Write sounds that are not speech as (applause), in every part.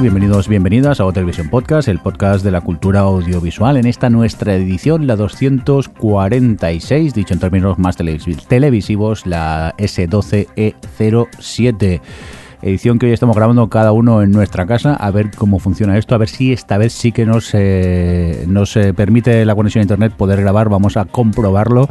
Bienvenidos, bienvenidas a Televisión Podcast, el podcast de la cultura audiovisual. En esta nuestra edición, la 246, dicho en términos más televis- televisivos, la S12E07. Edición que hoy estamos grabando cada uno en nuestra casa, a ver cómo funciona esto, a ver si esta vez sí que nos, eh, nos eh, permite la conexión a internet poder grabar. Vamos a comprobarlo.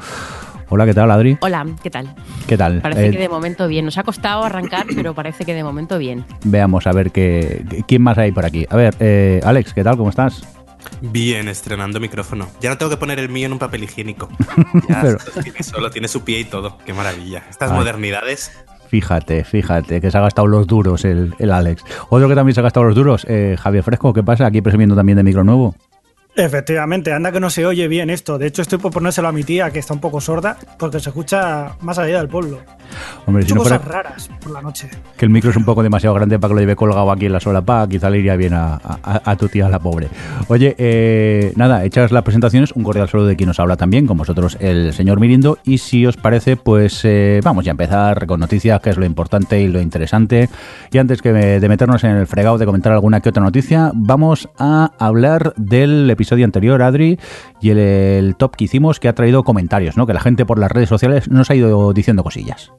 Hola, ¿qué tal, Adri? Hola, ¿qué tal? ¿Qué tal? Parece Eh, que de momento bien. Nos ha costado arrancar, (clears throat) pero parece que de momento bien. Veamos a ver qué, quién más hay por aquí. A ver, eh, Alex, ¿qué tal? ¿Cómo estás? Bien, estrenando micrófono. Ya no tengo que poner el mío en un papel higiénico. (laughs) Ya Pero- (laughs) tiene solo, tiene su pie y todo. Qué maravilla. Estas Ay. modernidades. Fíjate, fíjate, que se ha gastado los duros el, el Alex. Otro que también se ha gastado los duros, eh, Javier Fresco, ¿qué pasa? Aquí presumiendo también de micro nuevo. Efectivamente, anda que no se oye bien esto. De hecho, estoy por ponérselo a mi tía, que está un poco sorda, porque se escucha más allá del pueblo. Hombre, He si hecho no fuera cosas raras por la noche. que el micro es un poco demasiado grande para que lo lleve colgado aquí en la solapa, quizá le iría bien a, a- a tu tía, la pobre. Oye, eh, nada, hechas las presentaciones, un cordial saludo de quien nos habla también, con vosotros el señor Mirindo. Y si os parece, pues eh, vamos ya a empezar con noticias, que es lo importante y lo interesante. Y antes que de meternos en el fregado de comentar alguna que otra noticia, vamos a hablar del episodio anterior, Adri, y el, el top que hicimos, que ha traído comentarios, ¿no? Que la gente por las redes sociales nos ha ido diciendo cosillas.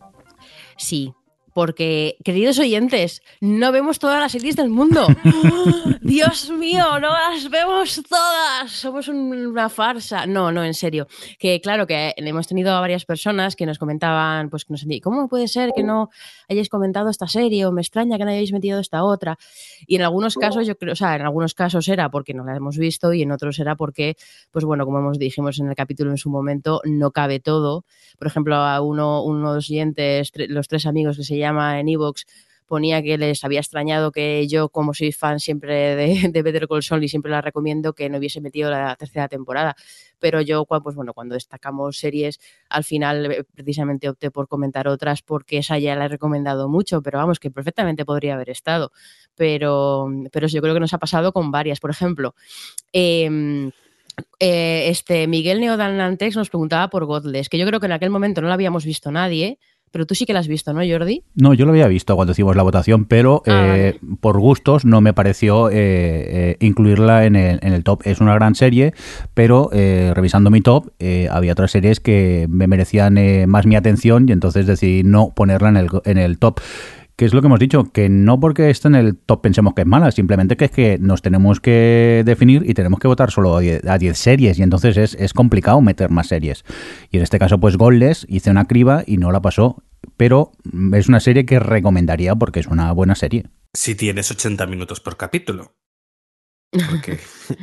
Sí, porque, queridos oyentes, no vemos todas las series del mundo. (gasps) (gasps) Dios mío, no las vemos todas. Somos un- una farsa. No, no, en serio. Que claro que hemos tenido a varias personas que nos comentaban, pues que nos ¿cómo puede ser que no hayáis comentado esta serie? O me extraña que no hayáis metido esta otra. Y en algunos casos, yo creo, o sea, en algunos casos era porque no la hemos visto y en otros era porque, pues bueno, como hemos dijimos en el capítulo en su momento, no cabe todo. Por ejemplo, a uno, uno de los oyentes, los tres amigos que se llama en Evox, ponía que les había extrañado que yo, como soy fan siempre de, de Better Call Saul y siempre la recomiendo, que no hubiese metido la tercera temporada. Pero yo, pues bueno, cuando destacamos series, al final eh, precisamente opté por comentar otras porque esa ya la he recomendado mucho, pero vamos, que perfectamente podría haber estado. Pero, pero yo creo que nos ha pasado con varias. Por ejemplo, em, eh, este Miguel Neodanantex nos preguntaba por Godless, que yo creo que en aquel momento no la habíamos visto nadie, pero tú sí que la has visto, ¿no, Jordi? No, yo lo había visto cuando hicimos la votación, pero Ah, eh, por gustos no me pareció eh, eh, incluirla en el, en el top. Es una gran serie, pero eh, revisando mi top eh, había otras series que me merecían eh, más mi atención y entonces decidí no ponerla en el, en el top. Que es lo que hemos dicho, que no porque esté en el top pensemos que es mala, simplemente que es que nos tenemos que definir y tenemos que votar solo a 10 a 10 series y entonces es, es complicado meter más series. Y en este caso, pues Goldless hice una criba y no la pasó, pero es una serie que recomendaría porque es una buena serie. Si tienes 80 minutos por capítulo. (laughs) Porque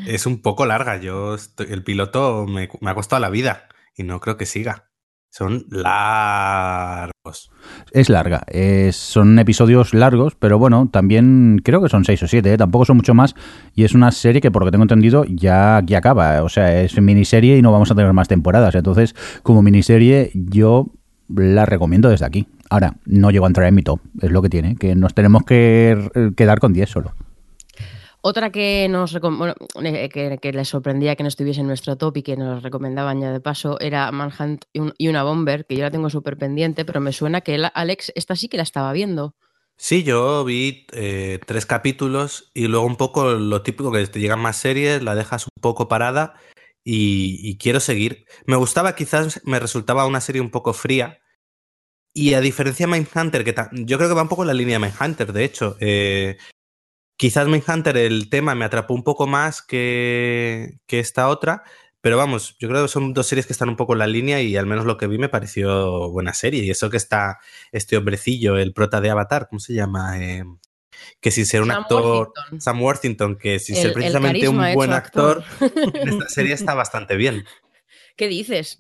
es un poco larga. Yo estoy- el piloto me, me ha costado la vida y no creo que siga. Son largos. Es larga, son episodios largos, pero bueno, también creo que son seis o siete, ¿eh? tampoco son mucho más. Y es una serie que, por lo que tengo entendido, ya aquí acaba. O sea, es miniserie y no vamos a tener más temporadas. Entonces, como miniserie, yo la recomiendo desde aquí. Ahora, no llego a entrar en mi top, es lo que tiene, que nos tenemos que quedar con 10 solo. Otra que nos bueno, eh, que, que les sorprendía que no estuviese en nuestro top y que nos recomendaban ya de paso era Manhunt y, un- y una Bomber, que yo la tengo súper pendiente, pero me suena que Alex, esta sí que la estaba viendo. Sí, yo vi eh, tres capítulos y luego un poco lo típico que te llegan más series, la dejas un poco parada y, quiero seguir. Me gustaba, quizás me resultaba una serie un poco fría. Y a diferencia de Mindhunter, que yo creo que va un poco en la línea de Mindhunter, de hecho. eh, quizás Mindhunter el tema me atrapó un poco más que, que esta otra, pero vamos, yo creo que son dos series que están un poco en la línea y al menos lo que vi me pareció buena serie. Y eso que está este hombrecillo, el prota de Avatar, ¿cómo se llama? Eh, que sin ser un Sam actor, Worthington. Sam Worthington, que sin El- ser precisamente un buen actor, actor. en esta serie está bastante bien. (laughs) ¿Qué dices?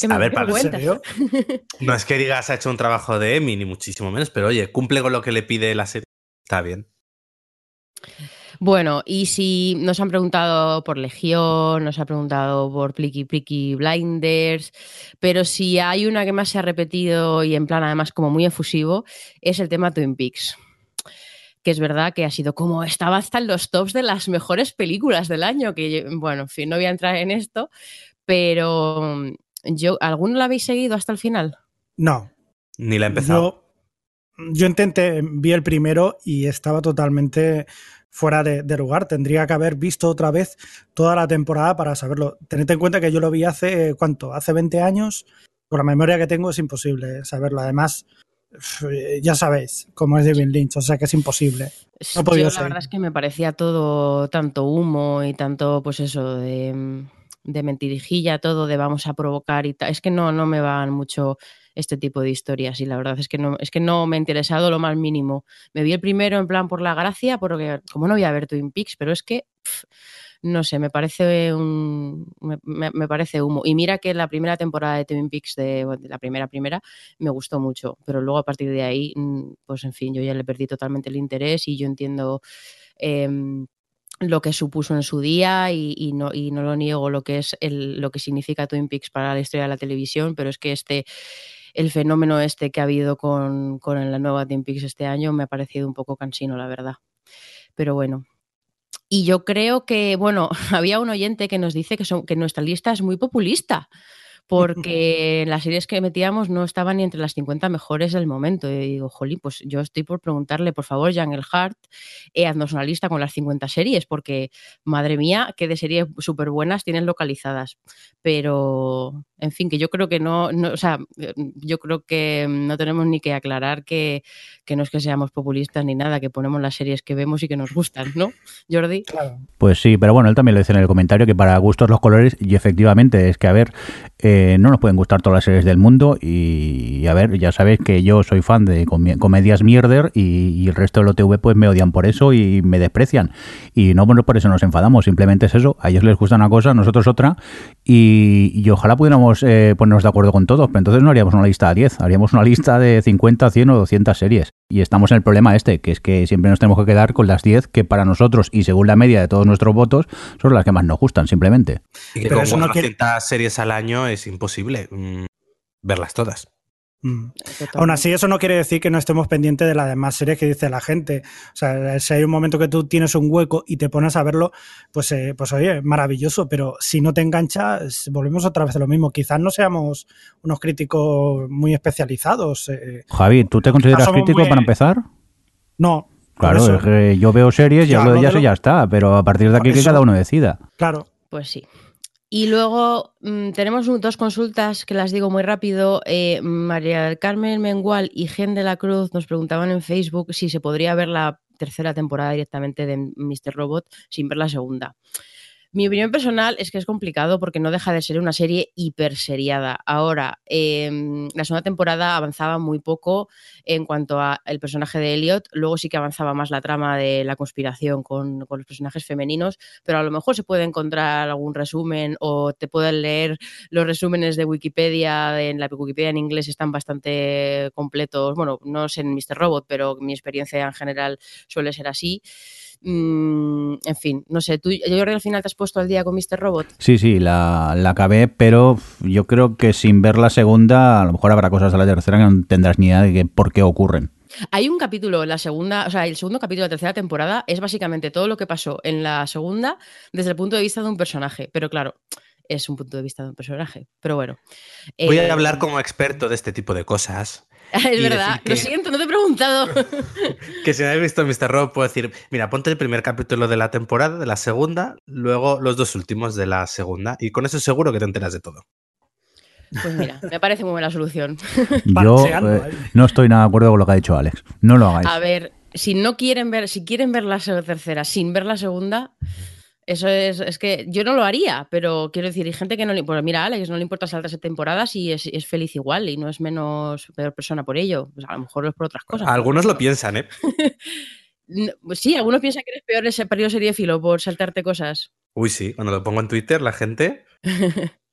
¿Qué me- A ver, para- serio? (laughs) No es que digas ha hecho un trabajo de Emmy, ni muchísimo menos, pero oye, cumple con lo que le pide la serie. Está bien. Bueno, y si nos han preguntado por Legión, nos ha preguntado por Plicky Plicky Blinders, pero si hay una que más se ha repetido y en plan además como muy efusivo, es el tema Twin Peaks. Que es verdad que ha sido como estaba hasta en los tops de las mejores películas del año, que bueno, en fin, no voy a entrar en esto, pero yo, ¿alguno la habéis seguido hasta el final? No. Ni la he empezado. Yo, intenté, vi el primero y estaba totalmente fuera de, de lugar. Tendría que haber visto otra vez toda la temporada para saberlo. Tened en cuenta que yo lo vi hace, ¿cuánto? Hace 20 años. Con la memoria que tengo es imposible saberlo. Además, eh, ya sabéis cómo es David Lynch, o sea que es imposible. No Yo la verdad es que me parecía todo tanto humo y tanto, pues eso, de, de mentirijilla, todo de vamos a provocar y tal. Es que no, no me van mucho este tipo de historias y la verdad es que no, es que no me ha interesado lo más mínimo. Me vi el primero en plan por la gracia, porque como no voy a ver Twin Peaks, pero es que no sé, me parece un me, parece humo. Y mira que la primera temporada de Twin Peaks, de, la primera primera, me gustó mucho, pero luego a partir de ahí, mm, pues en fin, yo ya le perdí totalmente el interés y yo entiendo em, lo que supuso en su día y, no, y no lo niego lo que es lo que significa Twin Peaks para la historia de la televisión, pero es que este el fenómeno este que ha habido con, con la nueva Twin Peaks este año me ha parecido un poco cansino, la verdad. Pero bueno. Y yo creo que, bueno, (laughs) había un oyente que nos dice que, son, que nuestra lista es muy populista, (laughs) porque las series que metíamos no estaban ni entre las 50 mejores del momento. Y digo, jolín, pues yo estoy por preguntarle, por favor, Jan El Hart, eh, haznos una lista con las 50 series, porque madre mía, qué de series súper buenas tienes localizadas. Pero, en fin, que yo creo que no, no, o sea, eh, yo creo que no tenemos ni que aclarar que, que no es que seamos populistas ni nada, que ponemos las series que vemos y que nos gustan, ¿no, (laughs) Jordi? Claro. Pues sí, pero bueno, él también lo dice en el comentario que para gustos los colores, y efectivamente es que, a ver, eh, no nos pueden gustar todas las series del mundo y, a ver, ya sabéis que yo soy fan de com- comedias mierder y, y el resto del OTV pues me odian por eso y me desprecian. Y no bueno, por eso nos enfadamos, simplemente es eso, a ellos les gusta una cosa, a nosotros otra y, y ojalá pudiéramos eh, ponernos de acuerdo con todos, pero entonces no haríamos una lista de 10, haríamos una lista de 50, 100 o 200 series. Y estamos en el problema este, que es que siempre nos tenemos que quedar con las 10 que para nosotros y según la media de todos nuestros votos son las que más nos gustan, simplemente. Y que Pero con eso no quiere- 400 series al año es imposible mm, verlas todas. Mm. Aún así, eso no quiere decir que no estemos pendientes de las demás series que dice la gente. O sea, si hay un momento que tú tienes un hueco y te pones a verlo, pues, eh, pues oye, maravilloso. Pero si no te engancha, es- volvemos otra vez a lo mismo. Quizás no seamos unos críticos muy especializados. eh, Javi, ¿tú te consideras crítico muy- para empezar? no. Claro, es que yo veo series y hablo de ellas y ya está, pero a partir de aquí que cada uno decida. claro. Pues sí. Y luego mm, tenemos dos consultas que las digo muy rápido. Eh, María Carmen Mengual y Gen de la Cruz nos preguntaban en Facebook si se podría ver la tercera temporada directamente de Mr. Robot sin ver la segunda. Mi opinión personal es que es complicado porque no deja de ser una serie hiper seriada. Ahora, eh, la segunda temporada avanzaba muy poco en cuanto al personaje de Elliot, luego sí que avanzaba más la trama de la conspiración con, con los personajes femeninos, pero a lo mejor se puede encontrar algún resumen o te pueden leer los resúmenes de Wikipedia, en la Wikipedia en inglés están bastante completos, bueno, no sé en Mr. Robot, pero mi experiencia en general suele ser así. Mm, en fin, no sé, tú, yo creo que al final te has puesto al día con Mr. Robot. Sí, sí, la, la acabé, pero yo creo que sin ver la segunda, a lo mejor habrá cosas de la tercera que no tendrás ni idea de que- por qué ocurren. Hay un capítulo en la segunda, o sea, el segundo capítulo de la tercera temporada es básicamente todo lo que pasó en la segunda desde el punto de vista de un personaje, pero claro, es un punto de vista de un personaje, pero bueno. Voy Eh, a hablar como experto de este tipo de cosas. (laughs) Es verdad, que- lo siento, no te he preguntado. (laughs) Que si no habéis visto Mr. Robot, puedo decir, mira, ponte el primer capítulo de la temporada, de la segunda, luego los dos últimos de la segunda, y con eso seguro que te enteras de todo. Pues mira, (laughs) me parece muy buena solución. Yo eh, no estoy nada de acuerdo con lo que ha dicho Alex. No lo hagáis. A ver, si no quieren ver, si quieren ver la tercera sin ver la segunda, eso es, es que yo no lo haría, pero quiero decir, hay gente que no le pues mira, a Alex no le importa saltarse temporadas y es, es feliz igual y no es menos peor persona por ello. Pues a lo mejor es por otras cosas. Algunos pero- lo piensan, ¿eh? (laughs) Pues sí, algunos piensan que eres peor ese periodo seriéfilo por saltarte cosas. Uy, sí, cuando lo pongo en Twitter, la gente. (laughs)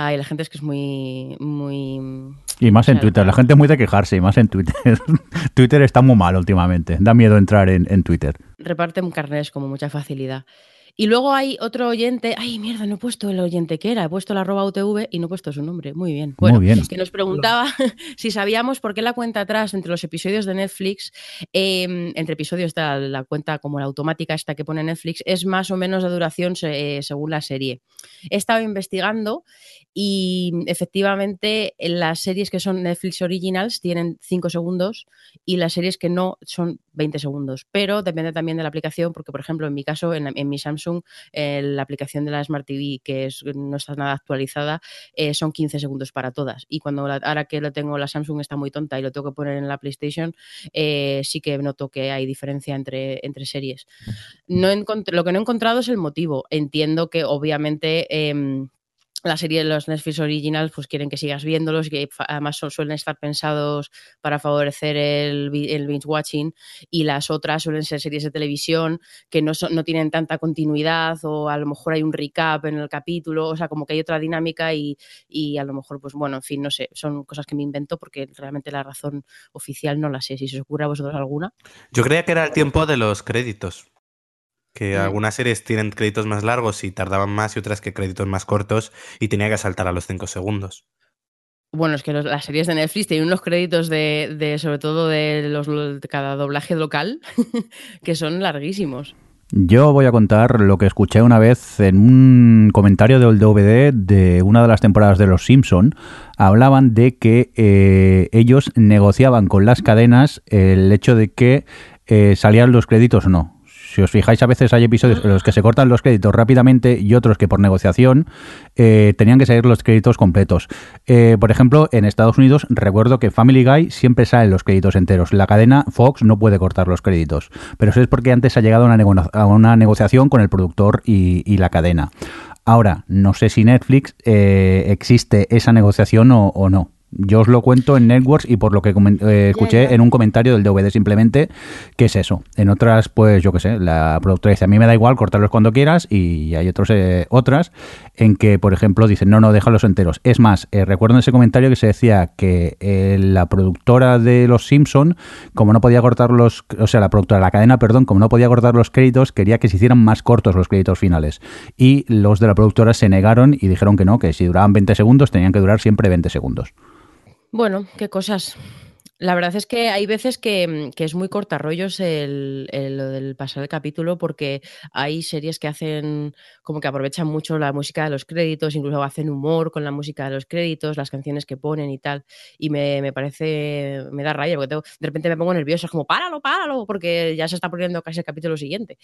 Ay, la gente es que es muy, muy... Y más en Twitter. La gente es muy de quejarse, y más en Twitter. (laughs) Twitter está muy mal últimamente. Da miedo entrar en, en Twitter. reparten carnés con mucha facilidad. Y luego hay otro oyente. Ay, mierda, no he puesto el oyente que era. He puesto la arroba UTV y no he puesto su nombre. Muy bien. Bueno, Muy bien. que nos preguntaba (laughs) si sabíamos por qué la cuenta atrás entre los episodios de Netflix, eh, entre episodios está la cuenta como la automática esta que pone Netflix, es más o menos de duración eh, según la serie. He estado investigando y efectivamente las series que son Netflix Originals tienen 5 segundos y las series que no son 20 segundos. Pero depende también de la aplicación, porque por ejemplo en mi caso, en, en mi Samsung, eh, la aplicación de la Smart TV, que no está nada actualizada, eh, son 15 segundos para todas. Y cuando ahora que lo tengo, la Samsung está muy tonta y lo tengo que poner en la PlayStation, eh, sí que noto que hay diferencia entre, entre series. No lo que no he encontrado es el motivo. Entiendo que obviamente... la serie de los Netflix Originals pues quieren que sigas viéndolos y que además suelen estar pensados para favorecer el, el binge watching y las otras suelen ser series de televisión que no, son, no tienen tanta continuidad o a lo mejor hay un recap en el capítulo, o sea, como que hay otra dinámica y, y a lo mejor, pues bueno, en fin, no sé, son cosas que me invento porque realmente la razón oficial no la sé. Si se os ocurre a vosotros alguna. Yo creía que era el tiempo de los créditos. Que Mm. algunas series tienen créditos más largos y tardaban más y otras que créditos más cortos y tenía que saltar a los 5 segundos. Bueno, es que los- las series de Netflix tienen unos créditos de, de sobre todo de, los, de cada doblaje local (laughs) que son larguísimos. Yo voy a contar lo que escuché una vez en un comentario del DVD de una de las temporadas de Los Simpson. Hablaban de que eh, ellos negociaban con las cadenas el hecho de que eh, salían los créditos o no. Si os fijáis, a veces hay episodios en los que se cortan los créditos rápidamente y otros que por negociación eh, tenían que salir los créditos completos. Eh, por ejemplo, en Estados Unidos recuerdo que Family Guy siempre salen los créditos enteros. La cadena Fox no puede cortar los créditos. Pero eso es porque antes ha llegado a una, negociación con el productor y, la cadena. Ahora, no sé si Netflix eh, existe esa negociación o no. Yo os lo cuento en Networks y por lo que eh, escuché ya. en un comentario del DVD simplemente, que es eso. En otras, pues yo qué sé, la productora dice, a mí me da igual cortarlos cuando quieras y hay otros, eh, otras en que, por ejemplo, dicen, no, no, déjalos enteros. Es más, eh, recuerdo en ese comentario que se decía que eh, la productora de Los Simpson, como no podía cortar los, o sea, la productora, la cadena, perdón, como no podía cortar los créditos, quería que se hicieran más cortos los créditos finales. Y los de la productora se negaron y dijeron que no, que si duraban 20 segundos tenían que durar siempre 20 segundos. Bueno, qué cosas. La verdad es que hay veces que, que es muy cortarrollos el, el- lo del pasar el capítulo porque hay series que hacen como que aprovechan mucho la música de los créditos, incluso hacen humor con la música de los créditos, las canciones que ponen y tal. Y me, me parece, me da raya porque tengo- de repente me pongo nerviosa, es como, páralo, páralo, porque ya se está poniendo casi el capítulo siguiente.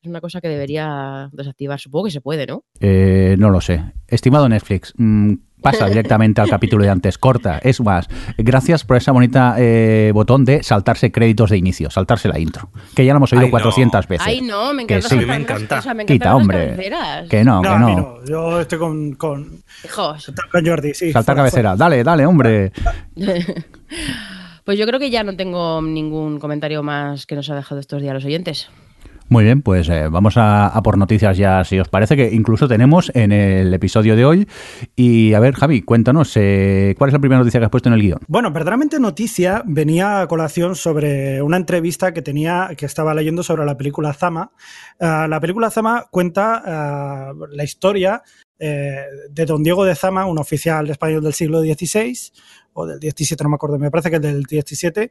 Es una cosa que debería desactivar. Supongo que se puede, ¿no? Eh, no lo sé. Estimado Netflix, mm, pasa directamente al capítulo de antes. Corta. Es más, gracias por esa bonita eh, botón de saltarse créditos de inicio, saltarse la intro. Que ya lo hemos oído Ay, no. 400 veces. Ay, no, me Que encanta. sí. las Me encanta. o sea, me Quita, hombre. cabeceras. Que no, No, que no. no. Yo estoy con, con, Jordi, sí. Saltar fuera, cabecera. Dale, dale, hombre. (laughs) Pues yo creo que ya no tengo ningún comentario más que nos ha dejado estos días los oyentes. Muy bien, pues eh, vamos a, por noticias ya, si os parece, que incluso tenemos en el episodio de hoy. Y a ver, Javi, cuéntanos, eh, ¿cuál es la primera noticia que has puesto en el guion? Bueno, verdaderamente noticia venía a colación sobre una entrevista que tenía, que estaba leyendo sobre la película Zama. Ah, la película Zama cuenta ah, la historia eh, de don Diego de Zama, un oficial español del siglo XVI, o del XVII, no me acuerdo, me parece que es del XVII,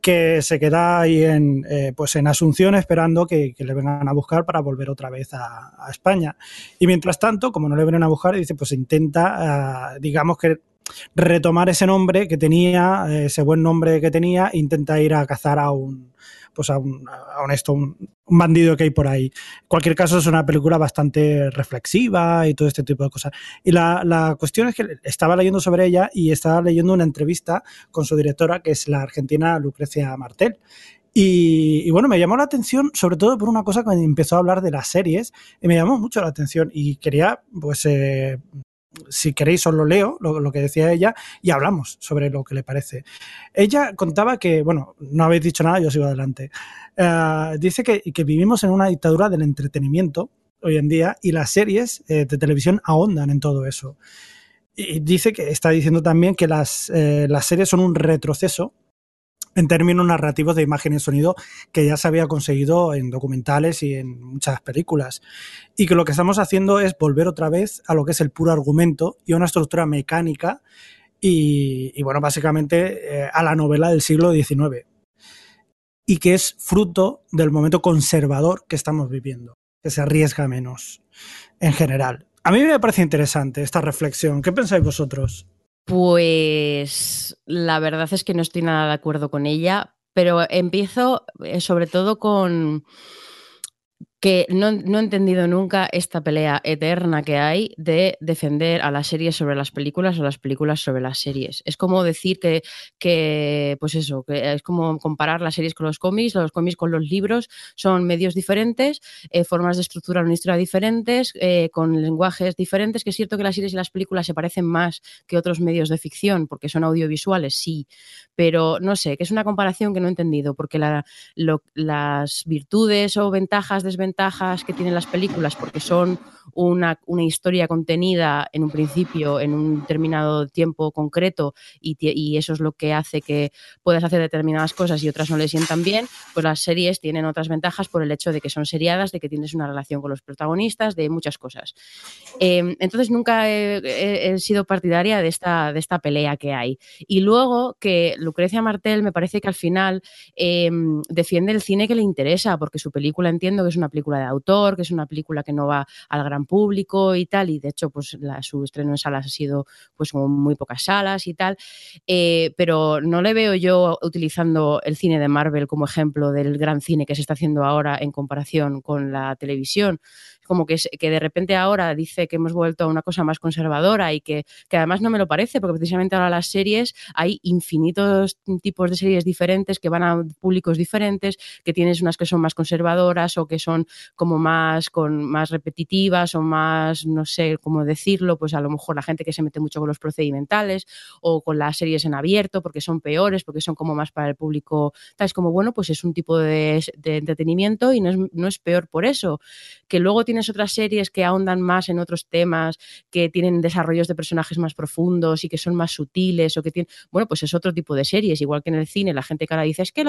que se queda ahí en, eh, pues en Asunción esperando que, le vengan a buscar para volver otra vez a, a España. Y mientras tanto, como no le vienen a buscar, dice, pues intenta, ah, digamos que retomar ese nombre que tenía, eh, ese buen nombre que tenía, intenta ir a cazar a un pues a un, esto, un, bandido que hay por ahí. En cualquier caso, es una película bastante reflexiva y todo este tipo de cosas. Y la, la cuestión es que estaba leyendo sobre ella y estaba leyendo una entrevista con su directora, que es la argentina Lucrecia Martel. Y, bueno, me llamó la atención sobre todo por una cosa que empezó a hablar de las series y me llamó mucho la atención y quería, pues, eh, si queréis os lo leo, lo, que decía ella, y hablamos sobre lo que le parece. Ella contaba que, bueno, no habéis dicho nada, yo sigo adelante. Uh, dice que, que, vivimos en una dictadura del entretenimiento hoy en día y las series eh, de televisión ahondan en todo eso. Y dice que está diciendo también que las, eh, las series son un retroceso en términos narrativos de imagen y sonido que ya se había conseguido en documentales y en muchas películas. Y que lo que estamos haciendo es volver otra vez a lo que es el puro argumento y a una estructura mecánica y, bueno, básicamente eh, a la novela del siglo XIX. Y que es fruto del momento conservador que estamos viviendo, que se arriesga menos en general. A mí me parece interesante esta reflexión. ¿Qué pensáis vosotros? Pues la verdad es que no estoy nada de acuerdo con ella, pero empiezo eh, sobre todo con que no, no, he entendido nunca esta pelea eterna que hay de defender a las series sobre las películas o las películas sobre las series. Es como decir que, que, pues eso, que es como comparar las series con los cómics, los cómics con los libros, son medios diferentes, eh, formas de estructurar una diferentes, eh, con lenguajes diferentes, que es cierto que las series y las películas se parecen más que otros medios de ficción, porque son audiovisuales, sí, pero no sé, que es una comparación que no he entendido, porque las virtudes o ventajas, desventajas, ventajas que tienen las películas porque son una, una historia contenida en un principio, en un determinado tiempo concreto y, y, eso es lo que hace que puedas hacer determinadas cosas y otras no le sientan bien, pues las series tienen otras ventajas por el hecho de que son seriadas, de que tienes una relación con los protagonistas, de muchas cosas. Eh, entonces nunca he, sido partidaria de esta, de esta pelea que hay. Y luego que Lucrecia Martel me parece que al final eh, defiende el cine que le interesa, porque su película entiendo que es una película de autor, que es una película que no va al gran público y tal, y de hecho pues la, su estreno en salas ha sido pues muy pocas salas y tal, eh, pero no le veo yo utilizando el cine de Marvel como ejemplo del gran cine que se está haciendo ahora en comparación con la televisión. Como que, que de repente ahora dice que hemos vuelto a una cosa más conservadora y que, que, además no me lo parece, porque precisamente ahora las series hay infinitos tipos de series diferentes que van a públicos diferentes, que tienes unas que son más conservadoras o que son como más, con, más repetitivas o más, no sé cómo decirlo, pues a lo mejor la gente que se mete mucho con los procedimentales o con las series en abierto porque son peores, porque son como más para el público, tal, es como, bueno, pues es un tipo de, entretenimiento y no es, no es peor por eso, que luego tiene tienes otras series que ahondan más en otros temas, que tienen desarrollos de personajes más profundos y que son más sutiles o que tienen, bueno, pues es otro tipo de series, igual que en el cine, la gente que ahora dice, es que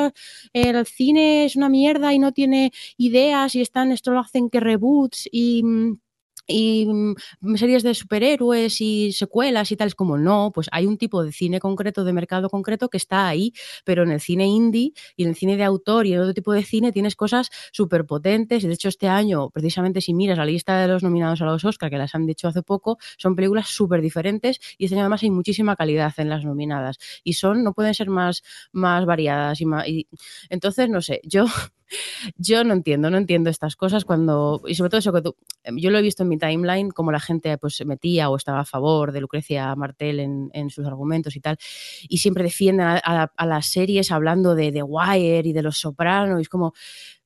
el cine es una mierda y no tiene ideas y están, esto lo hacen que reboots y mm, y mm, series de superhéroes y secuelas y tal, es como no, pues hay un tipo de cine concreto, de mercado concreto que está ahí, pero en el cine indie y en el cine de autor y en otro tipo de cine tienes cosas súper potentes de hecho este año, precisamente si miras la lista de los nominados a los Oscar, que las han dicho hace poco, son películas súper diferentes y este año además hay muchísima calidad en las nominadas y son, no pueden ser más, más variadas y, más, entonces no sé, yo (laughs) yo no entiendo, no entiendo estas cosas cuando, y sobre todo eso que tú, yo lo he visto en mi timeline, como la gente pues se metía o estaba a favor de Lucrecia Martel en, en sus argumentos y tal, y siempre defienden a, a, a las series hablando de The Wire y de Los Sopranos, y es como,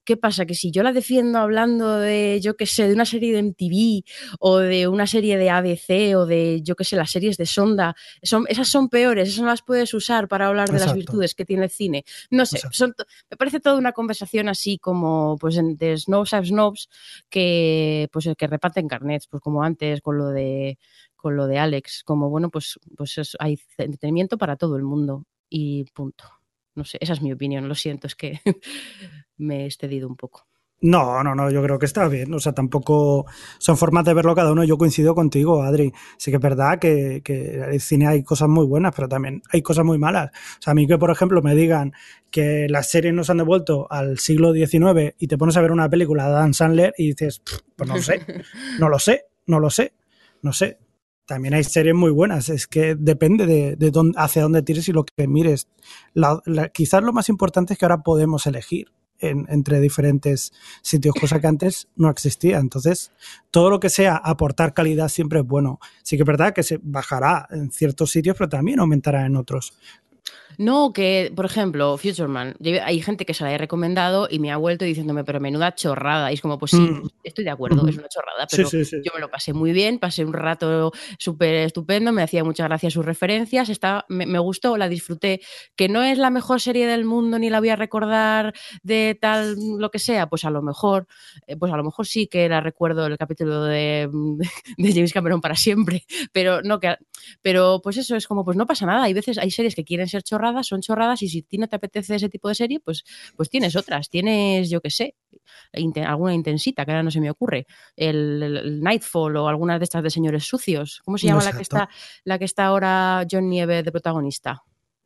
¿Qué pasa? Que si yo la defiendo hablando de, yo qué sé, de una serie de MTV o de una serie de ABC o de, yo qué sé, las series de Sonda, son, esas son peores, esas no las puedes usar para hablar de Exacto. las virtudes que tiene el cine. No sé, son, me parece toda una conversación así como pues de snobs a snobs que, pues, que reparten carnets, pues como antes con lo de con lo de Alex, como bueno, pues, pues es, hay entretenimiento para todo el mundo y punto. No sé, esa es mi opinión, lo siento, es que (laughs) me he excedido un poco. No, no, no, yo creo que está bien. O sea, tampoco son formas de verlo cada uno. Yo coincido contigo, Adri. Sí que es verdad que, que en el cine hay cosas muy buenas, pero también hay cosas muy malas. O sea, a mí que, por ejemplo, me digan que las series nos han devuelto al siglo XIX y te pones a ver una película de Dan Sandler y dices, pues no sé, no lo sé, no lo sé, no sé. También hay series muy buenas, es que depende de, de dónde, hacia dónde tires y lo que mires. La, la, quizás lo más importante es que ahora podemos elegir en, entre diferentes sitios, cosa que antes no existía. Entonces, todo lo que sea aportar calidad siempre es bueno. Sí que es verdad que se bajará en ciertos sitios, pero también aumentará en otros. No, que, por ejemplo, Futureman, hay gente que se la he recomendado y me ha vuelto diciéndome, pero menuda chorrada. Y es como, pues sí, Mm. estoy de acuerdo, Ujú. es una chorrada, pero sí, sí. yo me lo pasé muy bien, pasé un rato súper estupendo, me hacía muchas gracias sus referencias, me, me gustó, la disfruté. Que no es la mejor serie del mundo ni la voy a recordar de tal, lo que sea, pues a lo mejor, eh, pues a lo mejor sí que la recuerdo el capítulo de, (laughs) de James Cameron para siempre, pero no que, pero pues eso es como, pues no pasa nada. Hay veces, hay series que quieren ser chorradas, son chorradas, y si a ti no te apetece ese tipo de serie, pues, pues tienes otras. Tienes, yo qué sé, alguna intensita, que ahora no se me ocurre. El, Nightfall o algunas de estas de señores sucios. ¿Cómo se llama la que está, la que está ahora John Nieve de protagonista?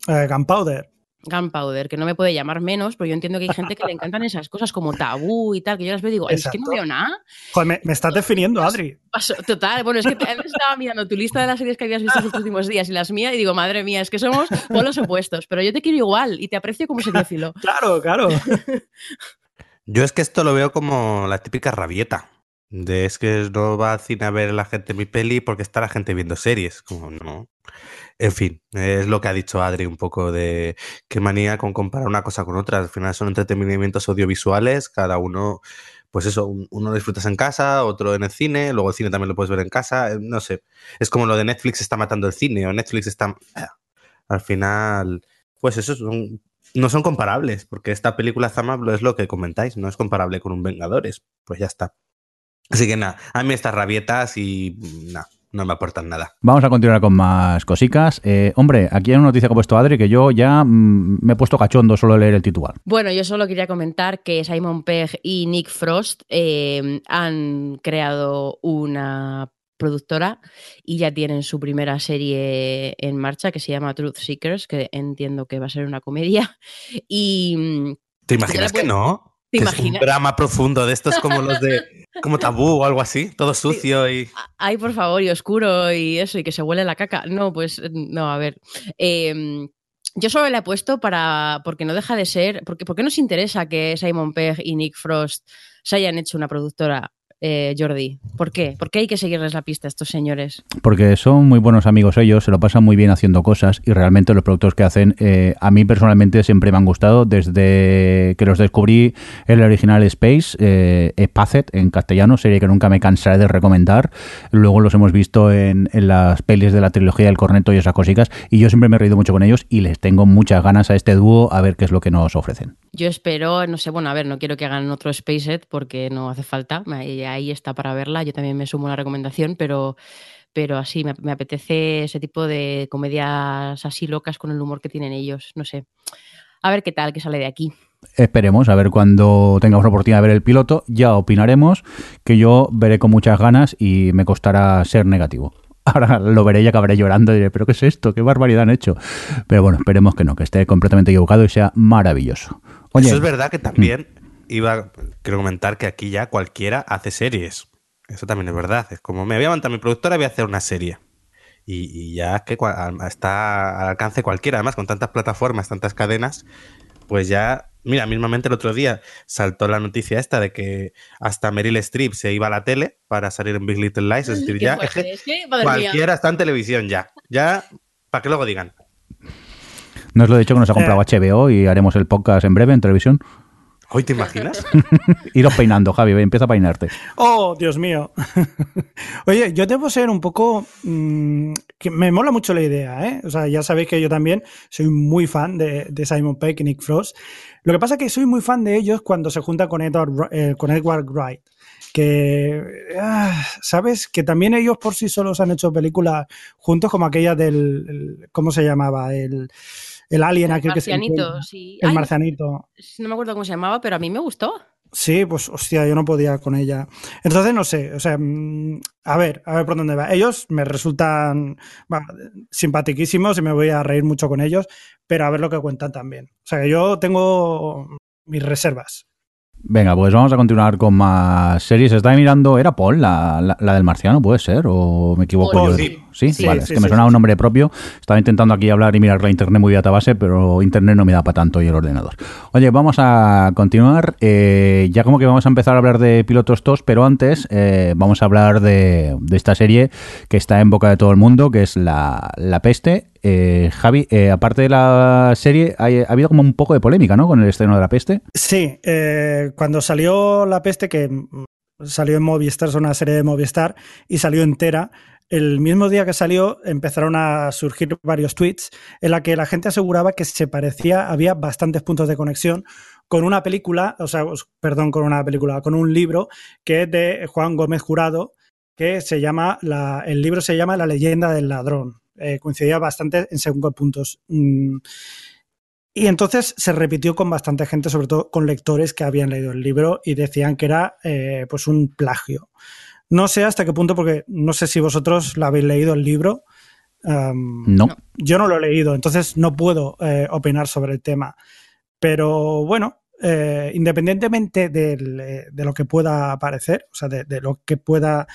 Eh, Gunpowder. Gunpowder, que no me puede llamar menos, pero yo entiendo que hay gente que le encantan esas cosas como tabú y tal, que yo las veo y digo, es que no veo nada. Joder, me, me estás definiendo, Adri. Paso- total, bueno, es que te- antes estaba mirando tu lista de las series que habías visto estos últimos días y las mías y digo, madre mía, es que somos polos opuestos, pero yo te quiero igual y te aprecio como seriófilo. (laughs) Claro, claro. Yo es que esto lo veo como la típica rabieta. De es que no va al cine a ver la gente mi peli porque está la gente viendo series. Como no. En fin, es lo que ha dicho Adri un poco de qué manía con comparar una cosa con otra. Al final son entretenimientos audiovisuales, cada uno, pues eso, un- uno lo disfrutas en casa, otro en el cine, luego el cine también lo puedes ver en casa, eh, no sé. Es como lo de Netflix está matando el cine o Netflix está... (clears throat) Al final, pues eso son no son comparables, porque esta película Zama es lo que comentáis, no es comparable con un Vengadores. Pues ya está. Así que nada, a mí estas rabietas y nada, no me aportan nada. Vamos a continuar con más cosicas. Eh, hombre, aquí hay una noticia que ha puesto Adri que yo ya mm, me he puesto cachondo solo de leer el titular. Bueno, yo solo quería comentar que Simon Pegg y Nick Frost eh, han creado una productora y ya tienen su primera serie en marcha que se llama Truth Seekers, que entiendo que va a ser una comedia. (laughs) Y mm, ¿Te imaginas que no? ¿Te es un drama profundo de estos como los de (laughs) como tabú o algo así, todo sucio y ay, por favor, y oscuro y eso, y que se huele la caca. No, pues no, a ver. eh, yo solo le he puesto para. porque no deja de ser. Porque, ¿Por qué nos interesa que Simon Pegg y Nick Frost se hayan hecho una productora, eh, Jordi? ¿Por qué? ¿Por qué hay que seguirles la pista a estos señores? Porque son muy buenos amigos ellos, se lo pasan muy bien haciendo cosas y realmente los productos que hacen eh, a mí personalmente siempre me han gustado desde que los descubrí el original Space, eh, Spacet en castellano, serie que nunca me cansaré de recomendar. Luego los hemos visto en, en las pelis de la trilogía del Corneto y esas cositas y yo siempre me he reído mucho con ellos y les tengo muchas ganas a este dúo a ver qué es lo que nos ofrecen. Yo espero, no sé, bueno, a ver, no quiero que hagan otro Spacet porque no hace falta. Ahí está para verla. Yo también me sumo a la recomendación, pero, pero así me, me apetece ese tipo de comedias así locas con el humor que tienen ellos. No sé. A ver qué tal, que sale de aquí. Esperemos, a ver cuando tengamos la oportunidad de ver el piloto, ya opinaremos, que yo veré con muchas ganas y me costará ser negativo. (laughs) Ahora lo veré y acabaré llorando y diré, pero ¿qué es esto? ¿Qué barbaridad han hecho? Pero bueno, esperemos que no, que esté completamente equivocado y sea maravilloso. Oye, Eso es verdad que también iba, quiero comentar que aquí ya cualquiera hace series. Eso también es verdad. Es como, me voy a montar mi productora y voy a hacer una serie. Y, y ya es que está al alcance cualquiera. Además, con tantas plataformas, tantas cadenas, pues ya... Mira, mismamente el otro día saltó la noticia esta de que hasta Meryl Streep se iba a la tele para salir en Big Little Lies. Es decir, ya es fuerte, que es que, madre mía. cualquiera está en televisión ya. Ya, para que luego digan. ¿no os lo he dicho que nos ha comprado HBO y haremos el podcast en breve en televisión? ¿Hoy te imaginas? (laughs) Iros peinando, Javi, empieza a peinarte. Oh, Dios mío. (laughs) Oye, yo debo ser un poco... mm, que me mola mucho la idea, ¿eh? O sea, ya sabéis que yo también soy muy fan de, de Simon Pegg y Nick Frost. Lo que pasa es que soy muy fan de ellos cuando se juntan con Edward, eh, con Edward Wright. Que, ah, ¿sabes? Que también ellos por sí solos han hecho películas juntos como aquella del... el- ¿Cómo se llamaba? El, el Alien aquel que se Marcianito, sí. El Ay, marcianito. no me acuerdo cómo se llamaba, pero a mí me gustó. Sí, pues hostia, yo no podía con ella. Entonces, no sé, o sea, mm, a ver, a ver por dónde va. Ellos me resultan va, simpatiquísimos y me voy a reír mucho con ellos, pero a ver lo que cuentan también. O sea, que yo tengo mis reservas. Venga, pues vamos a continuar con más series. Estaba mirando, ¿era Paul la, la- la del marciano? ¿Puede ser? ¿O me equivoco Paul, yo? sí. ¿Sí? Sí, vale, sí, es que me sonaba un nombre propio. Estaba intentando aquí hablar y mirar la internet muy database, pero internet no me da para tanto y el ordenador. Oye, vamos a continuar. Eh, ya como que vamos a empezar a hablar de pilotos TOS, pero antes eh, vamos a hablar de, de esta serie que está en boca de todo el mundo, que es La, la Peste. Eh, Javi, eh, aparte de la serie, ha habido como un poco de polémica, ¿no? Con el estreno de La Peste. Sí, eh, cuando salió La Peste, que salió en Movistar, es una serie de Movistar, y salió entera, el mismo día que salió empezaron a surgir varios tweets en la que la gente aseguraba que se parecía, había bastantes puntos de conexión con una película, o sea, perdón, con una película, con un libro que es de Juan Gómez Jurado, que se llama, la, el libro se llama La leyenda del ladrón. Eh, coincidía bastante en según puntos. Mm, y entonces se repitió con bastante gente, sobre todo con lectores que habían leído el libro y decían que era eh, pues un plagio. No sé hasta qué punto, porque no sé si vosotros lo habéis leído el libro. Um, No. Yo no lo he leído, entonces no puedo eh, opinar sobre el tema. Pero bueno, eh, independientemente del, eh, de lo que pueda parecer, o sea, de, de lo que pueda,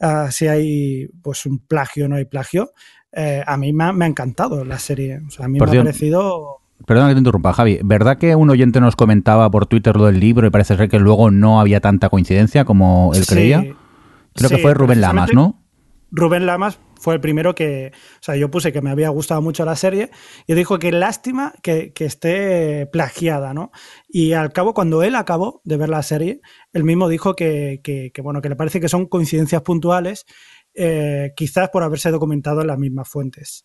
ah, si hay pues un plagio o no hay plagio, eh, a mí me ha, me ha encantado la serie. O sea, a mí Por me ha parecido Perdona que te interrumpa, Javi. ¿Verdad que un oyente nos comentaba por Twitter lo del libro y parece ser que luego no había tanta coincidencia como él Sí, creía? Creo que fue Rubén Lamas, ¿no? Rubén Lamas fue el primero que, o sea, yo puse que me había gustado mucho la serie y dijo que lástima que, que esté plagiada, ¿no? Y al cabo, cuando él acabó de ver la serie, él mismo dijo que, que- que, bueno, que le parece que son coincidencias puntuales, eh, quizás por haberse documentado en las mismas fuentes.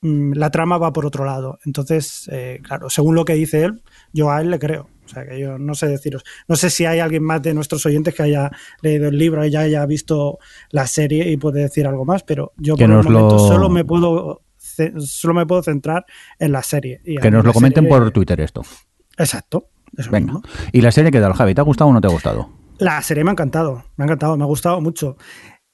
Mm, La trama va por otro lado. Entonces, eh, claro, según lo que dice él, yo a él le creo. O sea, que yo no sé deciros. No sé si hay alguien más de nuestros oyentes que haya leído el libro y ya haya visto la serie y puede decir algo más, pero yo Que por el momento lo- solo me puedo solo me puedo centrar en la serie. Y Que nos lo comenten serie- por Twitter esto. Exacto. eso Venga. mismo. ¿Y la serie qué tal, Javi? ¿Te ha gustado o no te ha gustado? La serie me ha encantado, me ha encantado, me ha gustado mucho.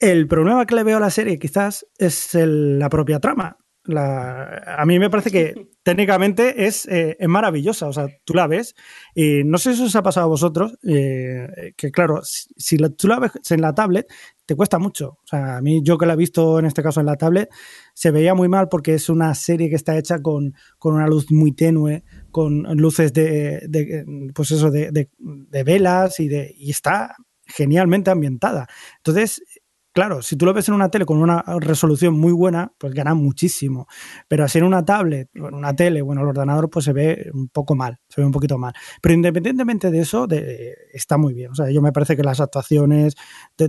El problema que le veo a la serie quizás es el- la propia trama. La- a mí me parece que (laughs) técnicamente es, eh, es maravillosa, o sea, tú la ves y no sé si os ha pasado a vosotros, eh, que claro, si, si la- tú la ves en la tablet, te cuesta mucho. O sea, a mí yo que la he visto en este caso en la tablet, se veía muy mal porque es una serie que está hecha con, con una luz muy tenue, con luces de, de, pues eso, de, de- de velas y, de, y está genialmente ambientada. Entonces, claro, si tú lo ves en una tele con una resolución muy buena, pues gana muchísimo. Pero así en una tablet, en una tele o en el ordenador, pues se ve un poco mal, se ve un poquito mal. Pero independientemente de eso, está muy bien. O sea, yo me parece que las actuaciones,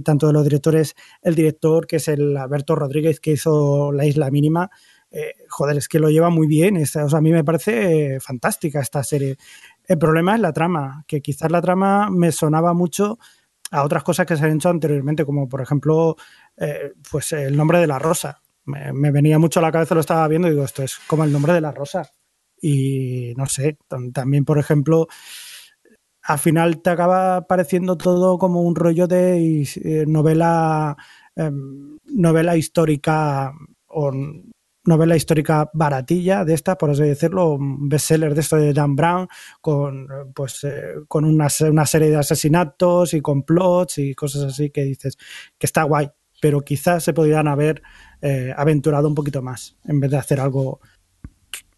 tanto de los directores, el director, que es el Alberto Rodríguez, que hizo La Isla Mínima, eh, joder, es que lo lleva muy bien. O sea, a mí me parece eh, fantástica esta serie. El problema es la trama, que quizás la trama me sonaba mucho a otras cosas que se han hecho anteriormente, como por ejemplo, eh, pues el nombre de la rosa. Me, venía mucho a la cabeza, lo estaba viendo y digo, esto es como el nombre de la rosa. Y no sé, tam- también, por ejemplo, al final te acaba pareciendo todo como un rollo de eh, novela, em, novela histórica novela histórica baratilla de esta, por así decirlo, un bestseller de esto de Dan Brown, con pues eh, con una, se- una serie de asesinatos y complots y cosas así que dices que está guay, pero quizás se podrían haber eh, aventurado un poquito más en vez de hacer algo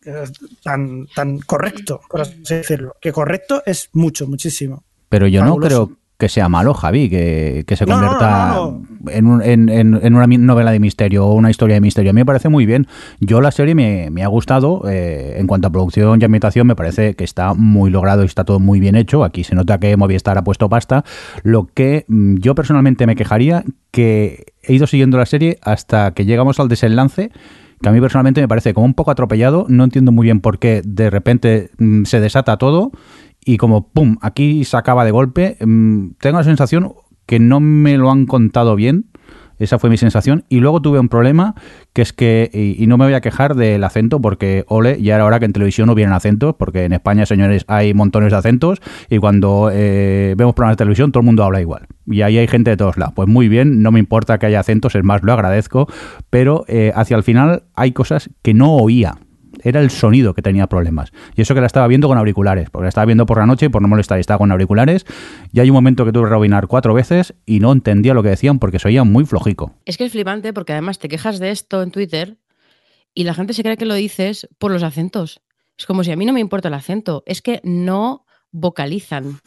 eh, tan, tan correcto, por así decirlo. Que correcto es mucho, muchísimo. Pero yo no creo que sea malo, Javi, que, que se no, convierta no, no, En, un- en- en- una novela de misterio o una historia de misterio. A mí me parece muy bien. Yo la serie me, me ha gustado. eh, en cuanto a producción y ambientación, me parece que está muy logrado y está todo muy bien hecho. Aquí se nota que Movistar ha puesto pasta. Lo que mm, yo personalmente me quejaría, que he ido siguiendo la serie hasta que llegamos al desenlace que a mí personalmente me parece como un poco atropellado, no entiendo muy bien por qué de repente mm, se desata todo y como pum, aquí se acaba de golpe, mm, tengo la sensación que no me lo han contado bien, esa fue mi sensación, y luego tuve un problema que es que, y, no me voy a quejar del acento porque, ole, ya era hora que en televisión no hubieran acentos, porque en España, señores, hay montones de acentos y cuando eh, vemos programas de televisión todo el mundo habla igual. Y ahí hay gente de todos lados. Pues muy bien, no me importa que haya acentos, es más, lo agradezco, pero eh, hacia el final hay cosas que no oía era el sonido que tenía problemas. Y eso que la estaba viendo con auriculares, porque la estaba viendo por la noche y por no molestar, estaba con auriculares. Y hay un momento que tuve que rebobinar cuatro veces y no entendía lo que decían porque se oía muy flojico. Es que es flipante porque además te quejas de esto en Twitter y la gente se cree que lo dices por los acentos. Es como si a mí no me importa el acento, es que no vocalizan.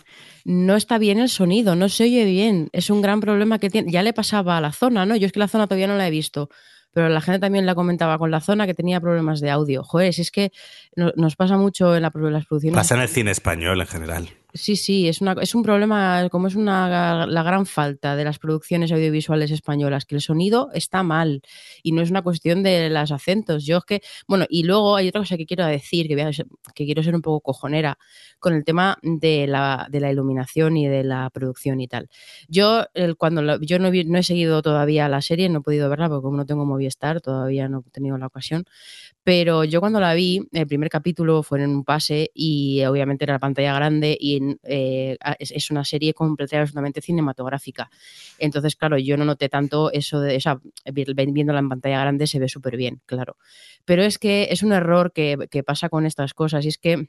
No está bien el sonido, no se oye bien. Es un gran problema que tiene. Ya le pasaba a la zona, ¿no? Yo es que la zona todavía no la he visto, pero la gente también la comentaba con la zona que tenía problemas de audio. Joder, si es que no- nos pasa mucho en la, las producciones. Pasa en el cine español en general. Sí, sí, es, una, es un problema, como es una, la gran falta de las producciones audiovisuales españolas, que el sonido está mal y no es una cuestión de los acentos. Yo es que, bueno, y luego hay otra cosa que quiero decir, que, quiero ser un poco cojonera, con el tema de la, de la iluminación y de la producción y tal. Yo, cuando yo no, he seguido todavía la serie, no he podido verla porque como no tengo Movistar, todavía no he tenido la ocasión, pero yo cuando la vi, el primer capítulo fue en un pase y obviamente era la pantalla grande y eh, es, una serie completa absolutamente cinematográfica. Entonces, claro, yo no noté tanto eso de, o sea, vi- viéndola en pantalla grande se ve súper bien, claro. Pero es que es un error que pasa con estas cosas y es que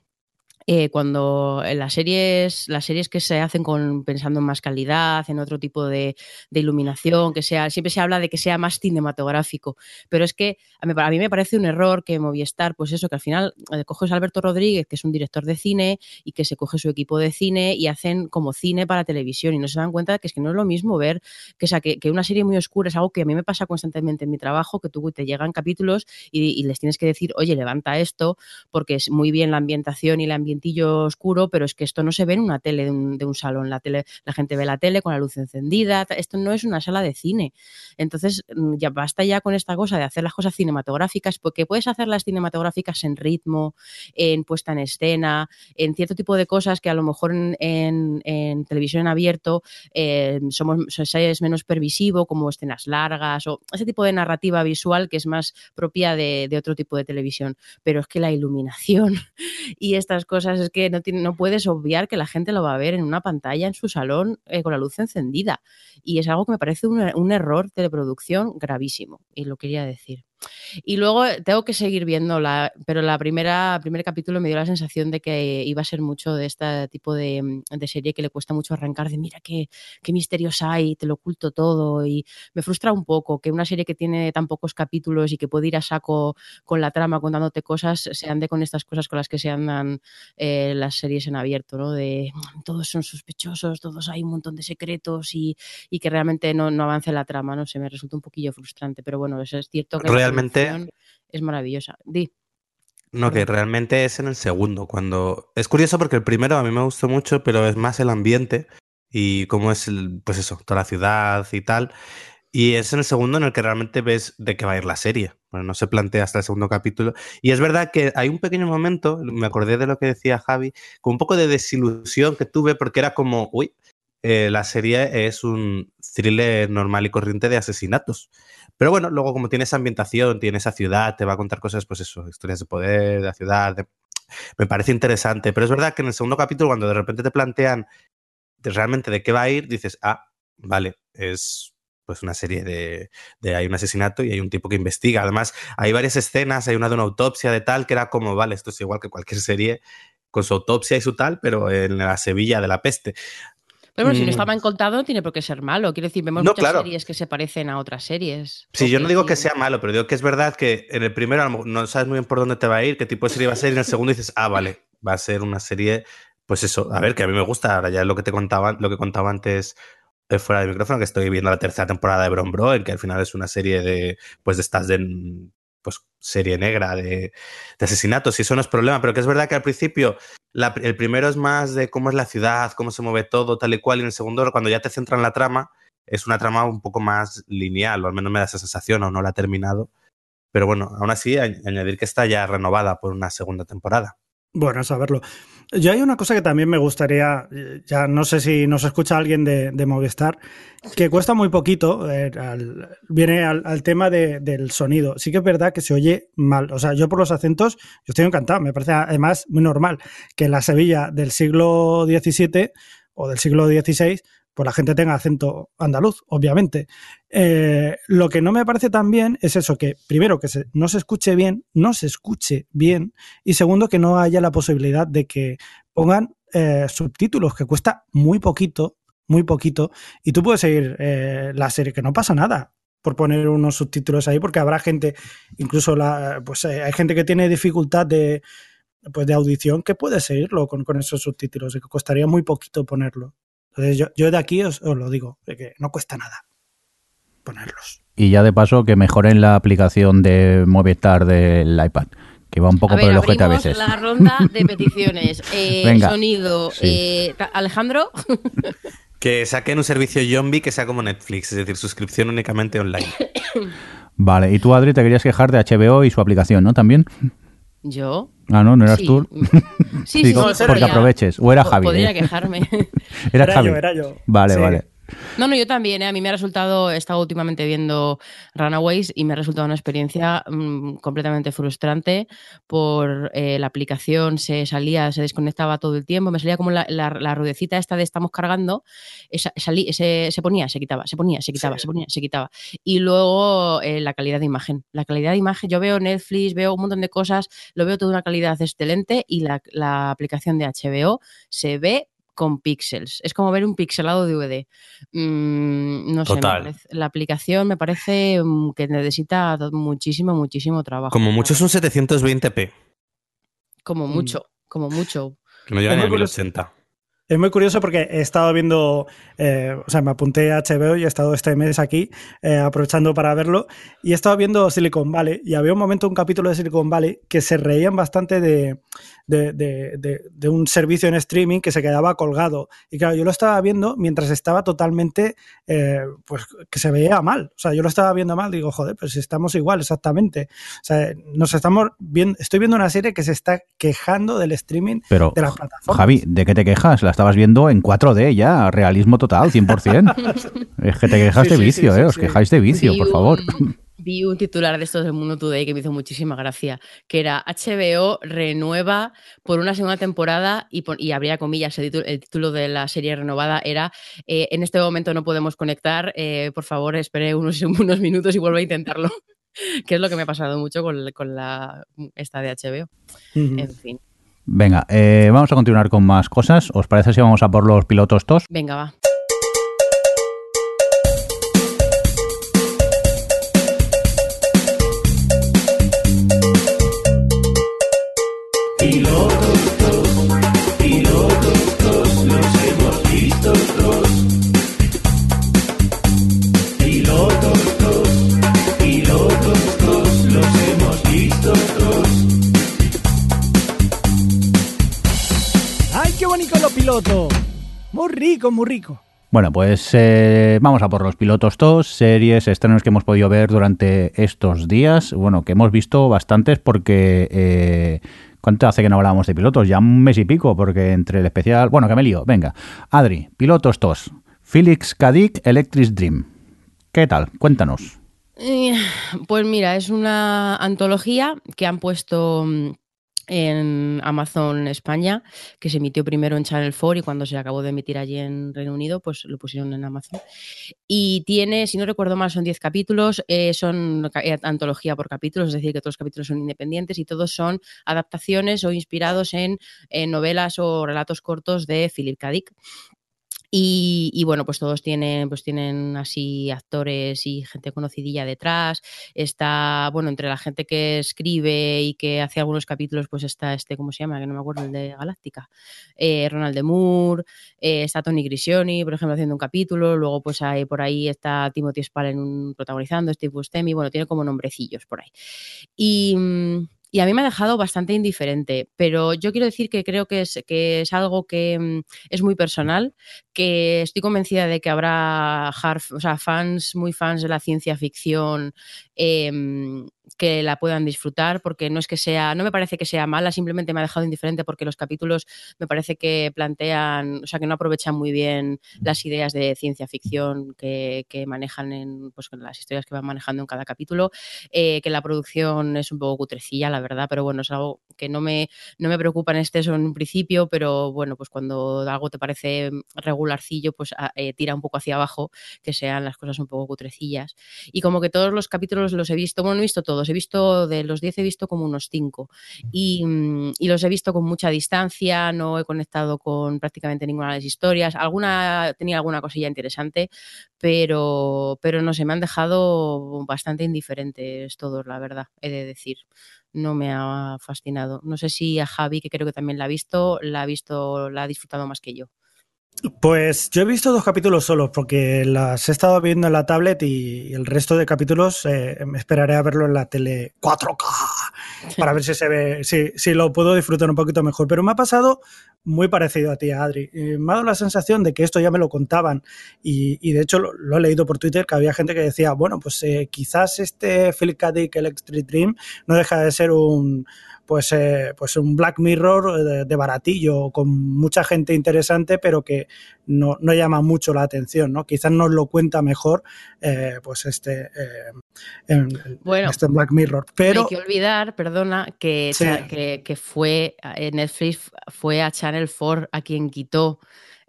eh, cuando en las series, las series que se hacen con pensando en más calidad, en otro tipo de, iluminación, que sea, siempre se habla de que sea más cinematográfico, pero es que a mí, a mí me parece un error que Movistar, pues eso, que al final eh, coges a Alberto Rodríguez, que es un director de cine, y que se coge su equipo de cine y hacen como cine para televisión, y no se dan cuenta que es que no es lo mismo ver que, sea, que, una serie muy oscura es algo que a mí me pasa constantemente en mi trabajo, que tú te llegan capítulos y, y les tienes que decir, oye, levanta esto, porque es muy bien la ambientación y el ambientillo oscuro, pero es que esto no se ve en una tele de un, salón. La, tele, la gente ve la tele con la luz encendida, esto no es una sala de cine. Entonces, mm, ya basta ya con esta cosa de hacer las cosas cinematográficas, porque puedes hacer las cinematográficas en ritmo, en puesta en escena, en cierto tipo de cosas que a lo mejor en, televisión en abierto eh, somos es menos pervisivo, como escenas largas o ese tipo de narrativa visual que es más propia de otro tipo de televisión. Pero es que la iluminación (laughs) y estas cosas es que no, tiene, no, puedes obviar que la gente lo va a ver en una pantalla en su salón eh, con la luz encendida. Y es algo que me parece un, un error de producción gravísimo. Y lo quería decir. Y luego tengo que seguir viéndola, pero la primera, primer capítulo me dio la sensación de que iba a ser mucho de este tipo de, de serie que le cuesta mucho arrancar, de mira qué, qué, misterios hay, te lo oculto todo. Y me frustra un poco que una serie que tiene tan pocos capítulos y que puede ir a saco con la trama, contándote cosas, se ande con estas cosas con las que se andan eh, las series en abierto, ¿no? De todos son sospechosos, todos hay un montón de secretos y, y que realmente no, no avance la trama, no sé, me resulta un poquillo frustrante, pero bueno, eso es cierto que es maravillosa. Di. No, que realmente es en el segundo, cuando... Es curioso porque el primero a mí me gustó mucho, pero es más el ambiente y cómo es, el, pues eso, toda la ciudad y tal. Y es en el segundo en el que realmente ves de qué va a ir la serie. Bueno, no se plantea hasta el segundo capítulo. Y es verdad que hay un pequeño momento, me acordé de lo que decía Javi, con un poco de desilusión que tuve porque era como, uy, eh, la serie es un thriller normal y corriente de asesinatos. Pero bueno, luego como tiene esa ambientación, tiene esa ciudad, te va a contar cosas, pues eso, historias de poder, de la ciudad, me parece interesante. Pero es verdad que en el segundo capítulo, cuando de repente te plantean realmente de qué va a ir, dices, ah, vale, es pues una serie de, de, hay un asesinato y hay un tipo que investiga. Además, hay varias escenas, hay una de una autopsia de tal, que era como, vale, esto es igual que cualquier serie con su autopsia y su tal, pero en la Sevilla de la peste. Pero bueno, si no está mal contado, no tiene por qué ser malo. Quiero decir, vemos Mm. no, muchas claro. series que se parecen a otras series. Sí, yo no digo que sea malo, pero digo que es verdad que en el primero no sabes muy bien por dónde te va a ir, qué tipo de serie va a ser, y en el segundo dices, ah, vale, va a ser una serie, pues eso, a ver, que a mí me gusta, ahora ya es lo que te contaba, lo que contaba antes eh, fuera del micrófono, que estoy viendo la tercera temporada de Bron Bro, en que al final es una serie de, pues de estas de, pues serie negra de, asesinatos, y eso no es problema, pero que es verdad que al principio el primero es más de cómo es la ciudad, cómo se mueve todo, tal y cual, y en el segundo, cuando ya te centran en la trama, es una trama un poco más lineal, o al menos me da esa sensación, o no la ha terminado. Pero bueno, aún así, añadir que está ya renovada por una segunda temporada. Bueno, saberlo. Yo hay una cosa que también me gustaría, ya no sé si nos escucha alguien de, de Movistar, que cuesta muy poquito, eh, al, viene al, al tema de, del sonido. Sí que es verdad que se oye mal. O sea, yo por los acentos, yo estoy encantado. Me parece además muy normal que en la Sevilla del siglo XVII o del siglo XVI pues la gente tenga acento andaluz, obviamente. Eh, lo que no me parece tan bien es eso, que primero que no se escuche bien, no se escuche bien, y segundo que no haya la posibilidad de que pongan eh, subtítulos, que cuesta muy poquito, muy poquito, y tú puedes seguir eh, la serie, que no pasa nada por poner unos subtítulos ahí, porque habrá gente, incluso la, pues hay gente que tiene dificultad de, pues de audición que puede seguirlo con, con esos subtítulos y que costaría muy poquito ponerlo. Entonces yo, yo de aquí os, lo digo, que no cuesta nada ponerlos. Y ya de paso que mejoren la aplicación de Movistar del iPad, que va un poco por el ojete a veces. La ronda de (laughs) peticiones. Eh, sonido. Eh, Alejandro. (laughs) que saquen un servicio zombie que sea como Netflix, es decir, suscripción únicamente online. Vale, y tú, Adri, te querías quejar de HBO y su aplicación, ¿no? También. ¿Yo? Ah, no, no eras tú. (laughs) Sí, sí, sí, porque aproveches. O era Javi. Podría quejarme. (laughs) era, Javi. Yo, era yo. Vale, vale. No, no, yo también. ¿eh? A mí me ha resultado, he estado últimamente viendo Runaways y me ha resultado una experiencia mm, completamente frustrante por eh, la aplicación, se salía, se desconectaba todo el tiempo, me salía como la, la, rudecita esta de estamos cargando, se, ponía, se quitaba, se ponía, se quitaba, se ponía, se quitaba. Y luego eh, la calidad de imagen. La calidad de imagen, yo veo Netflix, veo un montón de cosas, lo veo toda una calidad excelente y la, la aplicación de HBO se ve con píxeles. Es como ver un pixelado DVD. Mm, no sé, la aplicación me parece mm, que necesita muchísimo, muchísimo trabajo. Como mucho es un 720p. Como mm. mucho, como mucho. Que no llega ni a 1080. Es muy curioso porque he estado viendo, eh, o sea, me apunté a HBO y he estado este mes aquí eh, aprovechando para verlo y he estado viendo Silicon Valley y había un momento, un capítulo de Silicon Valley que se reían bastante de, de, un servicio en streaming que se quedaba colgado. Y claro, yo lo estaba viendo mientras estaba totalmente, eh, pues que se veía mal. O sea, yo lo estaba viendo mal, digo, joder, pues estamos igual, exactamente. O sea, nos estamos viendo, estoy viendo una serie que se está quejando del streaming Pero, de las plataformas. Javi, ¿de qué te quejas? La estabas viendo en 4D ya, realismo total, 100%. (laughs) es que te quejas de vicio, ¿eh? Os quejáis de vicio, por favor (laughs) vi un titular de estos del Mundo Today que me hizo muchísima gracia, que era HBO renueva por una segunda temporada y, y habría comillas, el título, de la serie renovada era eh, en este momento no podemos conectar, eh, por favor espere unos, (laughs) unos minutos y vuelva a intentarlo, que es lo que me ha pasado mucho con, la esta de HBO. En fin. Venga, eh, vamos a continuar con más cosas. ¿Os parece si vamos a por los pilotos TOS? Venga, va. Muy rico, muy rico. Bueno, pues eh, vamos a por los pilotos dos series, estrenos que hemos podido ver durante estos días. Bueno, que hemos visto bastantes porque... Eh, ¿Cuánto hace que no hablábamos de pilotos? Ya un mes y pico, porque entre el especial... Bueno, que me lío. Venga. Adri, pilotos 2. Felix Kadik, Electric Dream. ¿Qué tal? Cuéntanos. Eh, pues mira, es una antología que han puesto mm, en Amazon España, que se emitió primero en Channel 4 y cuando se acabó de emitir allí en Reino Unido, pues lo pusieron en Amazon. Y tiene, si no recuerdo mal, son 10 capítulos, eh, son eh, antología por capítulos, es decir, que todos los capítulos son independientes y todos son adaptaciones o inspirados en, en novelas o relatos cortos de Philip K. Dick. Y, bueno, pues todos tienen, pues tienen así actores y gente conocidilla detrás. Está, bueno, entre la gente que escribe y que hace algunos capítulos, pues está este, ¿cómo se llama? Que no me acuerdo, el de Galáctica. Eh, Ronald de Moore, eh, está Tony Grisioni, por ejemplo, haciendo un capítulo. Luego, pues hay, por ahí está Timothy Spall protagonizando, Steve Buscemi. Bueno, tiene como nombrecillos por ahí. Y mm, y a mí me ha dejado bastante indiferente, pero yo quiero decir que creo que es, que es algo que mm, es muy personal, que estoy convencida de que habrá fans, muy fans de la ciencia ficción, em, que la puedan disfrutar, porque no es que sea, no me parece que sea mala, simplemente me ha dejado indiferente porque los capítulos me parece que plantean, o sea, que no aprovechan muy bien las ideas de ciencia ficción que, manejan en pues, las historias que van manejando en cada capítulo, eh, que la producción es un poco cutrecilla, la verdad, pero bueno, es algo que no me, no me preocupa en este en un principio, pero bueno, pues cuando algo te parece regularcillo, pues eh, tira un poco hacia abajo, que sean las cosas un poco cutrecillas. Y como que todos los capítulos los he visto, bueno, no he visto todos, he visto de los 10 he visto como unos 5 y, y los he visto con mucha distancia, no he conectado con prácticamente ninguna de las historias, alguna tenía alguna cosilla interesante, pero, pero no sé, me han dejado bastante indiferentes todos, la verdad, he de decir. No me ha fascinado. No sé si a Javi, que creo que también la ha visto, la ha visto, la ha disfrutado más que yo. Pues yo he visto dos capítulos solos porque las he estado viendo en la tablet y el resto de capítulos eh, me esperaré a verlo en la tele 4K para ver si se ve, si, si, lo puedo disfrutar un poquito mejor. Pero me ha pasado muy parecido a ti, Adri. Eh, me ha dado la sensación de que esto ya me lo contaban y, y de hecho lo, lo, he leído por Twitter que había gente que decía, bueno, pues eh, quizás este Philip K. Dick Electric Dream no deja de ser un pues, eh, pues un Black Mirror de, de, baratillo, con mucha gente interesante, pero que no, no, llama mucho la atención, ¿no? Quizás nos lo cuenta mejor, eh, pues este, eh, en, bueno, este Black Mirror. Pero hay que olvidar, perdona, que, sí. que, que, fue Netflix fue a Channel 4 a quien quitó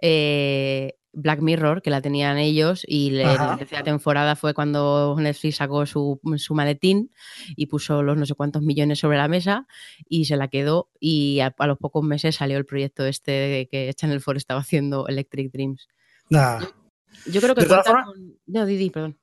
eh, Black Mirror, que la tenían ellos, y la tercera temporada fue cuando Netflix sacó su, su, maletín y puso los no sé cuántos millones sobre la mesa y se la quedó y a, a los pocos meses salió el proyecto este de que Channel 4 estaba haciendo Electric Dreams. Nah. Yo, yo, creo que... De con... No, Didi, perdón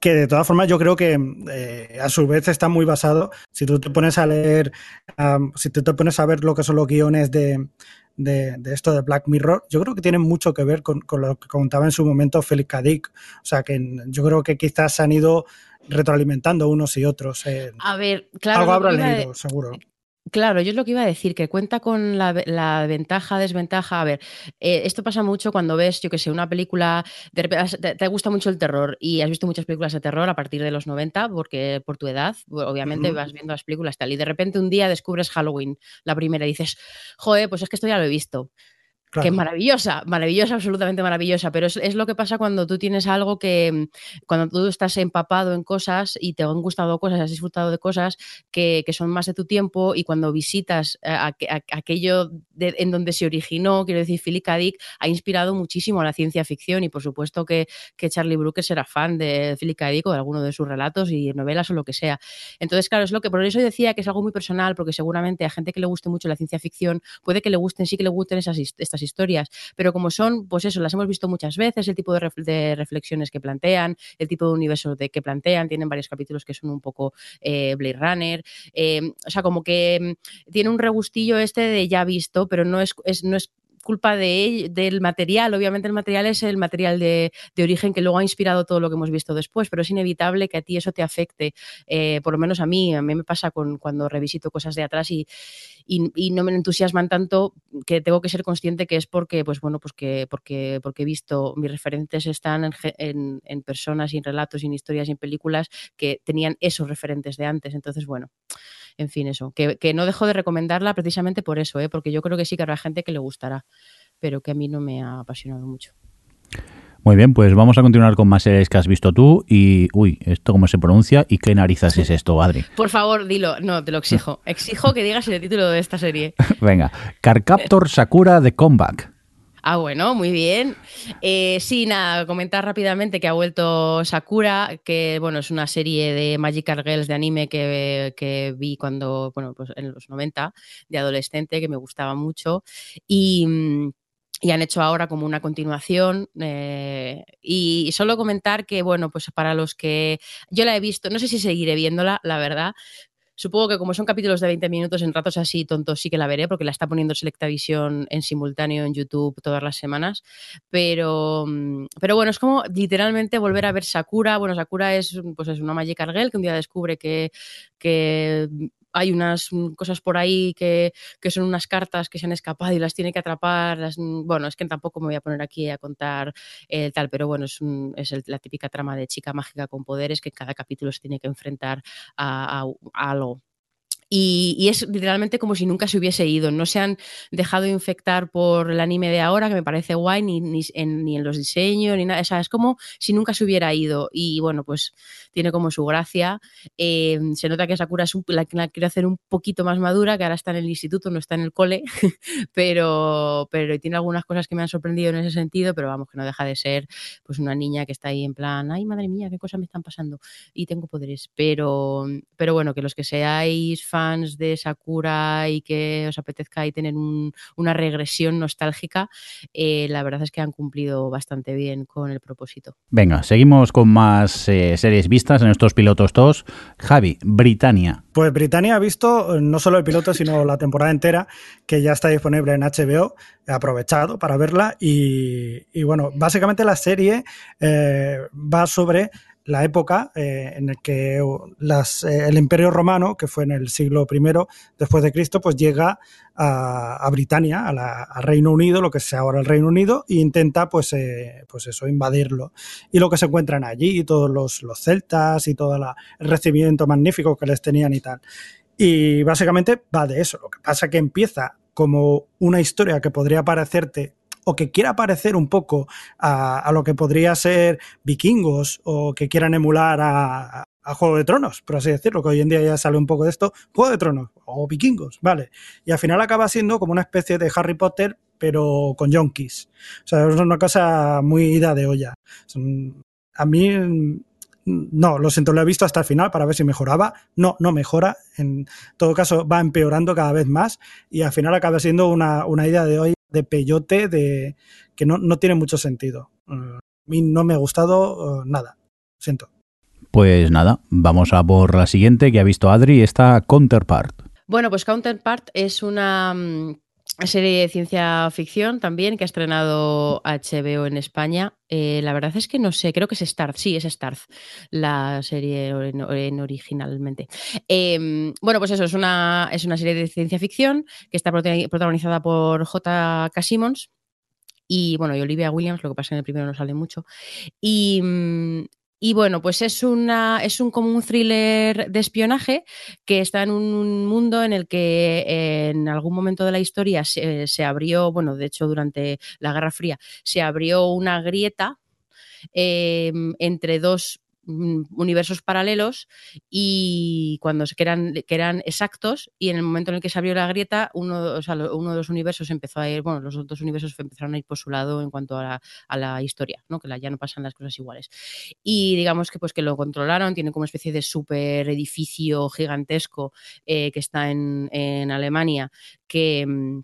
que de todas formas yo creo que eh, a su vez está muy basado, si tú te pones a leer, um, si tú te pones a ver lo que son los guiones de, de, de, esto de Black Mirror, yo creo que tienen mucho que ver con, con lo que contaba en su momento Félix Kadik. O sea, que yo creo que quizás se han ido retroalimentando unos y otros. Eh, a ver, claro. Algo habrá leído, de... seguro. Claro, yo es lo que iba a decir, que cuenta con la, la ventaja, desventaja. A ver, eh, esto pasa mucho cuando ves, yo que sé, una película, de, te, te, gusta mucho el terror y has visto muchas películas de terror a partir de los 90, porque por tu edad, obviamente uh -huh. vas viendo las películas tal, y de repente un día descubres Halloween, la primera, y dices, joder, pues es que esto ya lo he visto. Claro. que es maravillosa, maravillosa, absolutamente maravillosa, pero es, es, lo que pasa cuando tú tienes algo que, cuando tú estás empapado en cosas y te han gustado cosas, has disfrutado de cosas que, que son más de tu tiempo y cuando visitas a, a, a aquello de, en donde se originó, quiero decir, Philip K. Dick ha inspirado muchísimo a la ciencia ficción y por supuesto que, que Charlie Brooker era fan de Philip K. Dick o de alguno de sus relatos y novelas o lo que sea. Entonces, claro, es lo que por eso decía que es algo muy personal, porque seguramente a gente que le guste mucho la ciencia ficción puede que le gusten, sí que le gusten esas, estas historias, pero como son, pues eso, las hemos visto muchas veces, el tipo de, ref de reflexiones que plantean, el tipo de universo de que plantean, tienen varios capítulos que son un poco eh, Blade Runner, eh, o sea, como que mm, tiene un regustillo este de ya visto, pero no es, es no es culpa de, del material. Obviamente el material es el material de, de, origen que luego ha inspirado todo lo que hemos visto después, pero es inevitable que a ti eso te afecte. Eh, por lo menos a mí, a mí me pasa con, cuando revisito cosas de atrás y, y, no me entusiasman tanto que tengo que ser consciente que es porque, pues bueno, pues que porque, porque he visto, mis referentes están en, en, en personas en relatos en historias en películas que tenían esos referentes de antes. Entonces, bueno en fin, eso, que, que, no dejo de recomendarla precisamente por eso, ¿eh? porque yo creo que sí que habrá gente que le gustará, pero que a mí no me ha apasionado mucho. Muy bien, pues vamos a continuar con más series que has visto tú y, uy, ¿esto cómo se pronuncia? ¿Y qué narizas es esto, Adri? Por favor, dilo, no, te lo exijo. (laughs) Exijo que digas el título de esta serie. Venga, Carcaptor Sakura de Comeback. Ah, bueno, muy bien. Eh, sí, nada, comentar rápidamente que ha vuelto Sakura, que bueno, es una serie de Magical Girls de anime que, que vi cuando, bueno, pues en los 90, de adolescente, que me gustaba mucho. Y y han hecho ahora como una continuación. Eh, y solo comentar que, bueno, pues para los que yo la he visto, no sé si seguiré viéndola, la verdad. Supongo que como son capítulos de 20 minutos en ratos así tontos sí que la veré porque la está poniendo Selectavision en simultáneo en YouTube todas las semanas. Pero, pero bueno, es como literalmente volver a ver Sakura. Bueno, Sakura es, pues es una Magical Girl que un día descubre que, que hay unas cosas por ahí que, que, son unas cartas que se han escapado y las tiene que atrapar. Las, bueno, es que tampoco me voy a poner aquí a contar eh, tal, pero bueno, es, un, es el, la típica trama de chica mágica con poderes que en cada capítulo se tiene que enfrentar a, a, a algo Y, es literalmente como si nunca se hubiese ido. No se han dejado infectar por el anime de ahora, que me parece guay, ni, ni, en, ni en, los diseños, ni nada. O sea, es como si nunca se hubiera ido. Y bueno, pues tiene como su gracia. Eh, se nota que Sakura es un, la, la quiere hacer un poquito más madura, que ahora está en el instituto, no está en el cole, (laughs) pero, pero tiene algunas cosas que me han sorprendido en ese sentido, pero vamos, que no deja de ser pues una niña que está ahí en plan, ay madre mía, qué cosas me están pasando y tengo poderes. Pero, pero bueno, que los que seáis fans de Sakura y que os apetezca ahí tener un, una regresión nostálgica, eh, la verdad es que han cumplido bastante bien con el propósito. Venga, seguimos con más eh, series vistas en estos pilotos 2. Javi, Britannia. Pues Britannia ha visto eh, no solo el piloto, sino la temporada entera, que ya está disponible en HBO. He aprovechado para verla y, y bueno, básicamente la serie eh, va sobre la época eh, en la que eh, el Imperio Romano, que fue en el siglo I después de Cristo, pues llega a, a Britania, al Reino Unido, lo que es ahora el Reino Unido, e intenta pues, eh, pues eso, invadirlo. Y lo que se encuentran allí, todos los, los celtas y todo el recibimiento magnífico que les tenían y tal. Y básicamente va de eso. Lo que pasa que empieza como una historia que podría parecerte o que quiera parecer un poco a, lo que podría ser vikingos o que quieran emular a, Juego de Tronos, por así decirlo, que hoy en día ya sale un poco de esto, Juego de Tronos o vikingos, ¿vale? Y al final acaba siendo como una especie de Harry Potter, pero con yonkis. O sea, es una cosa muy ida de olla. A mí no, lo siento, lo he visto hasta el final para ver si mejoraba. No, no mejora. En todo caso, va empeorando cada vez más y al final acaba siendo una, una idea de hoy de peyote de que no, no tiene mucho sentido. Uh, a mí no me ha gustado uh, nada. Siento. Pues nada, vamos a por la siguiente que ha visto Adri, esta Counterpart. Bueno, pues Counterpart es una serie de ciencia ficción también que ha estrenado HBO en España. Eh, la verdad es que no sé, creo que es Starz, sí, es Starz, la serie en, en originalmente. Eh, bueno, pues eso, es una, es una serie de ciencia ficción que está protagonizada por J.K. Simmons. Y bueno, y Olivia Williams, lo que pasa en el primero no sale mucho. Y, y bueno, pues es, una, es un, como un thriller de espionaje que está en un mundo en el que eh, en algún momento de la historia se, se, abrió, bueno, de hecho durante la Guerra Fría, se abrió una grieta eh, entre dos universos paralelos y cuando que eran, que eran exactos y en el momento en el que se abrió la grieta uno, o sea, uno de los universos empezó a ir, bueno, los dos universos empezaron a ir por su lado en cuanto a la, a la historia, ¿no? que ya no pasan las cosas iguales. Y digamos que pues que lo controlaron, tiene como especie de super edificio gigantesco eh, que está en, en Alemania que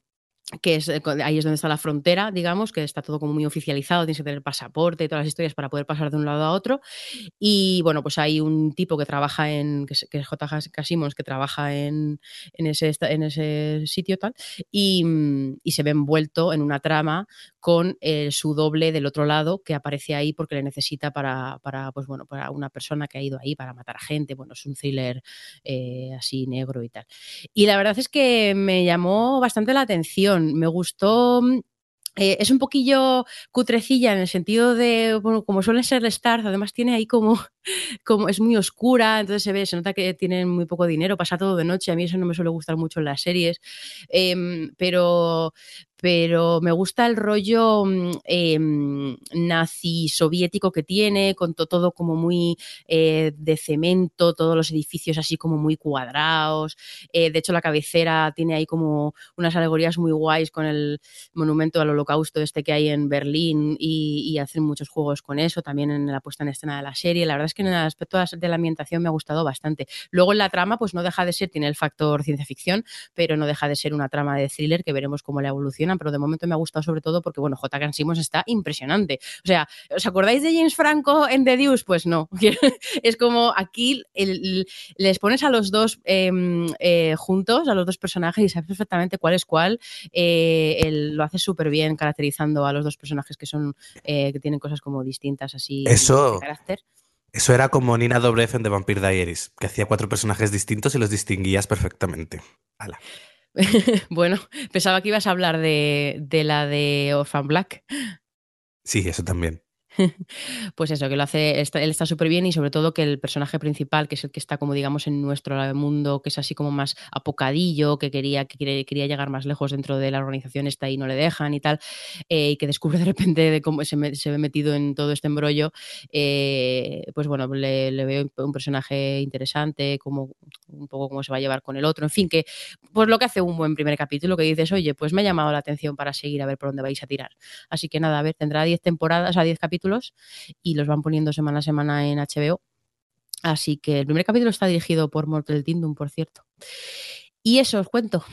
que es, ahí es donde está la frontera, digamos, que está todo como muy oficializado, tienes que tener pasaporte y todas las historias para poder pasar de un lado a otro. Y bueno, pues hay un tipo que trabaja en, que es, J. Simons, que trabaja en, en, ese, en ese sitio tal, y, y, se ve envuelto en una trama con eh, su doble del otro lado que aparece ahí porque le necesita para, para, pues bueno, para una persona que ha ido ahí para matar a gente. Bueno, es un thriller eh, así negro y tal. Y la verdad es que me llamó bastante la atención me gustó eh, es un poquillo cutrecilla en el sentido de, bueno, como suele ser Stars, además tiene ahí como, como, es muy oscura, entonces se ve, se nota que tienen muy poco dinero, pasa todo de noche, a mí eso no me suele gustar mucho en las series, eh, pero, pero me gusta el rollo eh, nazi soviético que tiene, con to todo como muy eh, de cemento, todos los edificios así como muy cuadrados. Eh, de hecho, la cabecera tiene ahí como unas alegorías muy guays con el monumento al holocausto este que hay en Berlín y, y hacen muchos juegos con eso, también en la puesta en escena de la serie. La verdad es que en el aspecto de la ambientación me ha gustado bastante. Luego en la trama, pues no deja de ser, tiene el factor ciencia ficción, pero no deja de ser una trama de thriller que veremos cómo la evoluciona pero de momento me ha gustado sobre todo porque, bueno, J.K. Simmons está impresionante. O sea, ¿os acordáis de James Franco en The Deuce? Pues no. (laughs) es como aquí el, les pones a los dos eh, eh, juntos, a los dos personajes, y sabes perfectamente cuál es cuál. Eh, él lo hace súper bien caracterizando a los dos personajes que son, eh, que tienen cosas como distintas así Eso. de carácter. Eso era como Nina Dobrev en The Vampire Diaries, que hacía cuatro personajes distintos y los distinguías perfectamente. Ala. (laughs) bueno, pensaba que ibas a hablar de, de, la de Orphan Black. Sí, eso también. (laughs) pues eso, que lo hace, él está súper bien y sobre todo que el personaje principal, que es el que está como digamos en nuestro mundo, que es así como más apocadillo, que quería, que quería llegar más lejos dentro de la organización está y no le dejan y tal, eh, y que descubre (laughs) de repente de cómo se, ve metido en todo este embrollo, eh, pues bueno, le, veo un personaje interesante, como un poco cómo se va a llevar con el otro, en fin, que pues lo que hace un buen primer capítulo, que dices, oye, pues me ha llamado la atención para seguir a ver por dónde vais a tirar. Así que nada, a ver, tendrá 10 temporadas, o sea, 10 capítulos y los van poniendo semana a semana en HBO. Así que el primer capítulo está dirigido por Mortal Tindum, por cierto. Y eso os cuento.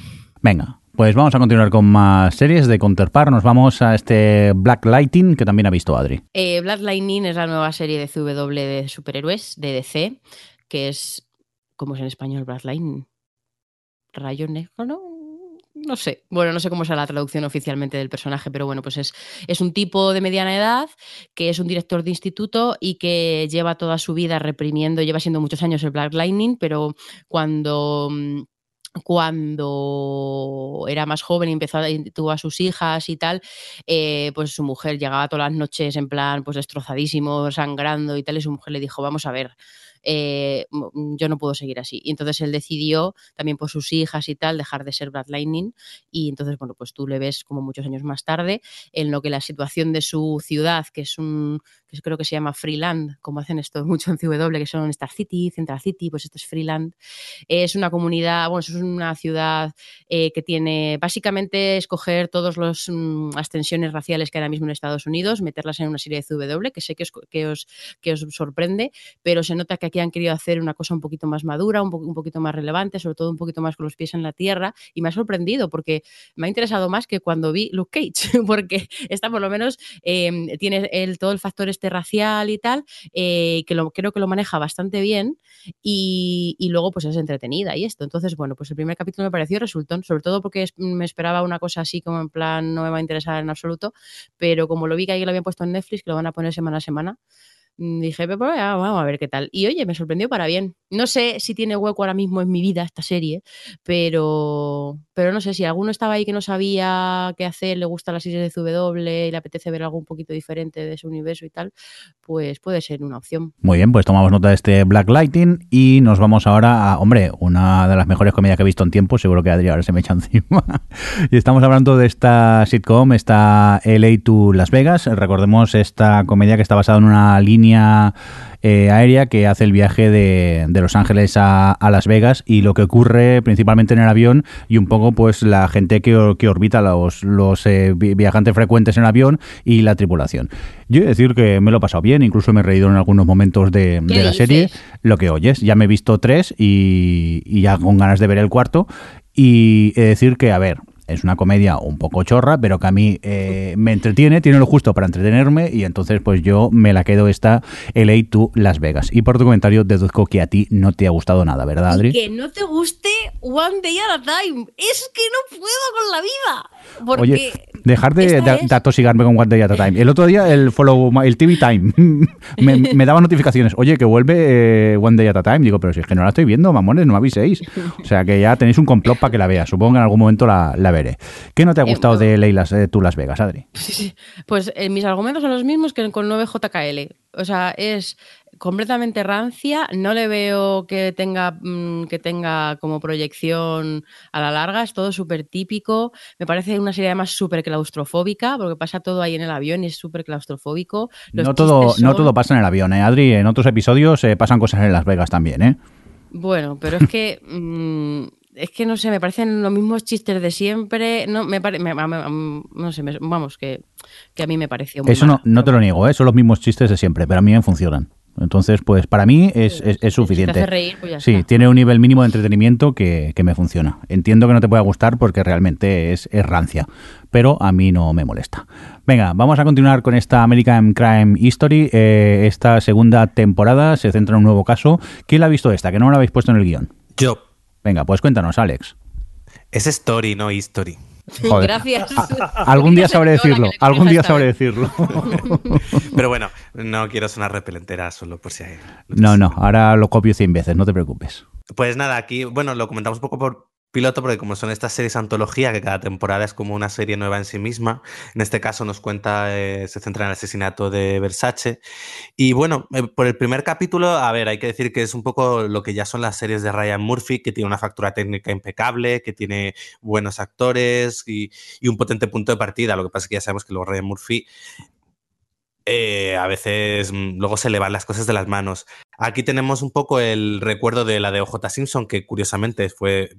Venga, pues vamos a continuar con más series de Counterpart. Nos vamos a este Black Lightning que también ha visto Adri. Eh, Black Lightning es la nueva serie de CW de superhéroes de DC, que es, ¿cómo es en español Black Lightning? Rayo negro, ¿no? No sé, bueno, no sé cómo es la traducción oficialmente del personaje, pero bueno, pues es, es un tipo de mediana edad que es un director de instituto y que lleva toda su vida reprimiendo, lleva siendo muchos años el Black Lightning, pero cuando cuando era más joven y empezó a, tuvo a sus hijas y tal, eh, pues su mujer llegaba todas las noches en plan pues destrozadísimo, sangrando y tal, y su mujer le dijo, vamos a ver, eh, mm, yo no puedo seguir así. Y entonces él decidió, también por sus hijas y tal, dejar de ser Brad Lightning. Y entonces, bueno, pues tú le ves como muchos años más tarde, en lo que la situación de su ciudad, que es un, que creo que se llama Freeland, como hacen esto (laughs) mucho en CW, que son Star City, Central City, pues esto es Freeland. Es una comunidad, bueno, es una ciudad eh, que tiene básicamente escoger todas las mm, extensiones raciales que hay ahora mismo en Estados Unidos, meterlas en una serie de CW, que sé que os, que os, que os sorprende, pero se nota que aquí han querido hacer una cosa un poquito más madura, un, un poquito más relevante, sobre todo un poquito más con los pies en la tierra, y me ha sorprendido porque me ha interesado más que cuando vi Luke Cage, (laughs) porque esta por lo menos eh, tiene el, todo el factor este racial y tal, eh, que lo, creo que lo maneja bastante bien y, luego pues es entretenida y esto. Entonces, bueno, pues el primer capítulo me pareció resultón, sobre todo porque me esperaba una cosa así como en plan no me va a interesar en absoluto, pero como lo vi que ahí lo habían puesto en Netflix, que lo van a poner semana a semana, dije, pues vamos a ver qué tal. Y oye, me sorprendió para bien. No sé si tiene hueco ahora mismo en mi vida esta serie, pero, pero no sé si alguno estaba ahí que no sabía qué hacer, le gusta la serie de CW y le apetece ver algo un poquito diferente de ese universo y tal, pues puede ser una opción. Muy bien, pues tomamos nota de este Black Lighting y nos vamos ahora a, hombre, una de las mejores comedias que he visto en tiempo, seguro que Adri ahora se me echa (laughs) encima. y estamos hablando de esta sitcom, esta LA to Las Vegas. Recordemos esta comedia que está basada en una línea eh, aérea que hace el viaje de, Los Ángeles a, Las Vegas y lo que ocurre principalmente en el avión y un poco pues la gente que, que orbita los, los eh, viajantes frecuentes en el avión y la tripulación. Yo he de decir que me lo he pasado bien, incluso me he reído en algunos momentos de, la serie. Lo que oyes, ya me he visto tres y, y ya con ganas de ver el cuarto. Y he de decir que, a ver, es una comedia un poco chorra, pero que a mí eh, me entretiene, tiene lo justo para entretenerme y entonces pues yo me la quedo esta LA to Las Vegas. Y por tu comentario deduzco que a ti no te ha gustado nada, ¿verdad, Adri? que no te guste One Day at a Time. Es que no puedo con la vida. Porque Oye, dejar de, de, atosigarme con One Day at a Time. El otro día el follow, el TV Time, (laughs) me, daba notificaciones. Oye, que vuelve eh, One Day at a Time. Digo, pero si es que no la estoy viendo, mamones, no aviséis. O sea que ya tenéis un complot para que la vea. Supongo que en algún momento la, la veré. ¿Qué no te ha eh, gustado de Leilas, eh, tú Las Vegas, Adri? (laughs) Pues eh, mis argumentos son los mismos que con 9JKL. O sea, es completamente rancia, no le veo que tenga, mm, que tenga como proyección a la larga, es todo súper típico, me parece una serie además súper claustrofóbica, porque pasa todo ahí en el avión y es súper claustrofóbico. no, todo, no todo pasa en el avión, ¿eh, Adri? En otros episodios pasan cosas en Las Vegas también, ¿eh? Bueno, pero es que... (laughs) Mm, es que no sé, me parecen los mismos chistes de siempre. No, me, no sé, vamos, que, a mí me pareció muy Eso no, no te lo niego, ¿eh? son los mismos chistes de siempre, pero a mí me funcionan. Entonces, pues para mí es, es, suficiente. Pues sí, tiene un nivel mínimo de entretenimiento que, me funciona. Entiendo que no te pueda gustar porque realmente es, es, rancia, pero a mí no me molesta. Venga, vamos a continuar con esta American Crime History. Eh, esta segunda temporada se centra en un nuevo caso. ¿Quién la ha visto esta? Que no me la habéis puesto en el guion. Yo. Venga, pues cuéntanos, Alex. Es story, no history. (laughs) Gracias. algún día sabré (laughs) decirlo, algún día sabré decirlo. (laughs) Pero bueno, no quiero sonar repelentera solo por si hay... No, no, ahora lo copio 100 veces, no te preocupes. Pues nada, aquí, bueno, lo comentamos un poco por piloto porque como son estas series antología, que cada temporada es como una serie nueva en sí misma, en este caso nos cuenta, eh, se centra en el asesinato de Versace. Y bueno, eh, por el primer capítulo, a ver, hay que decir que es un poco lo que ya son las series de Ryan Murphy, que tiene una factura técnica impecable, que tiene buenos actores y, un potente punto de partida. Lo que pasa es que ya sabemos que luego Ryan Murphy eh, a veces mm, luego se le van las cosas de las manos. Aquí tenemos un poco el recuerdo de la de OJ Simpson, que curiosamente fue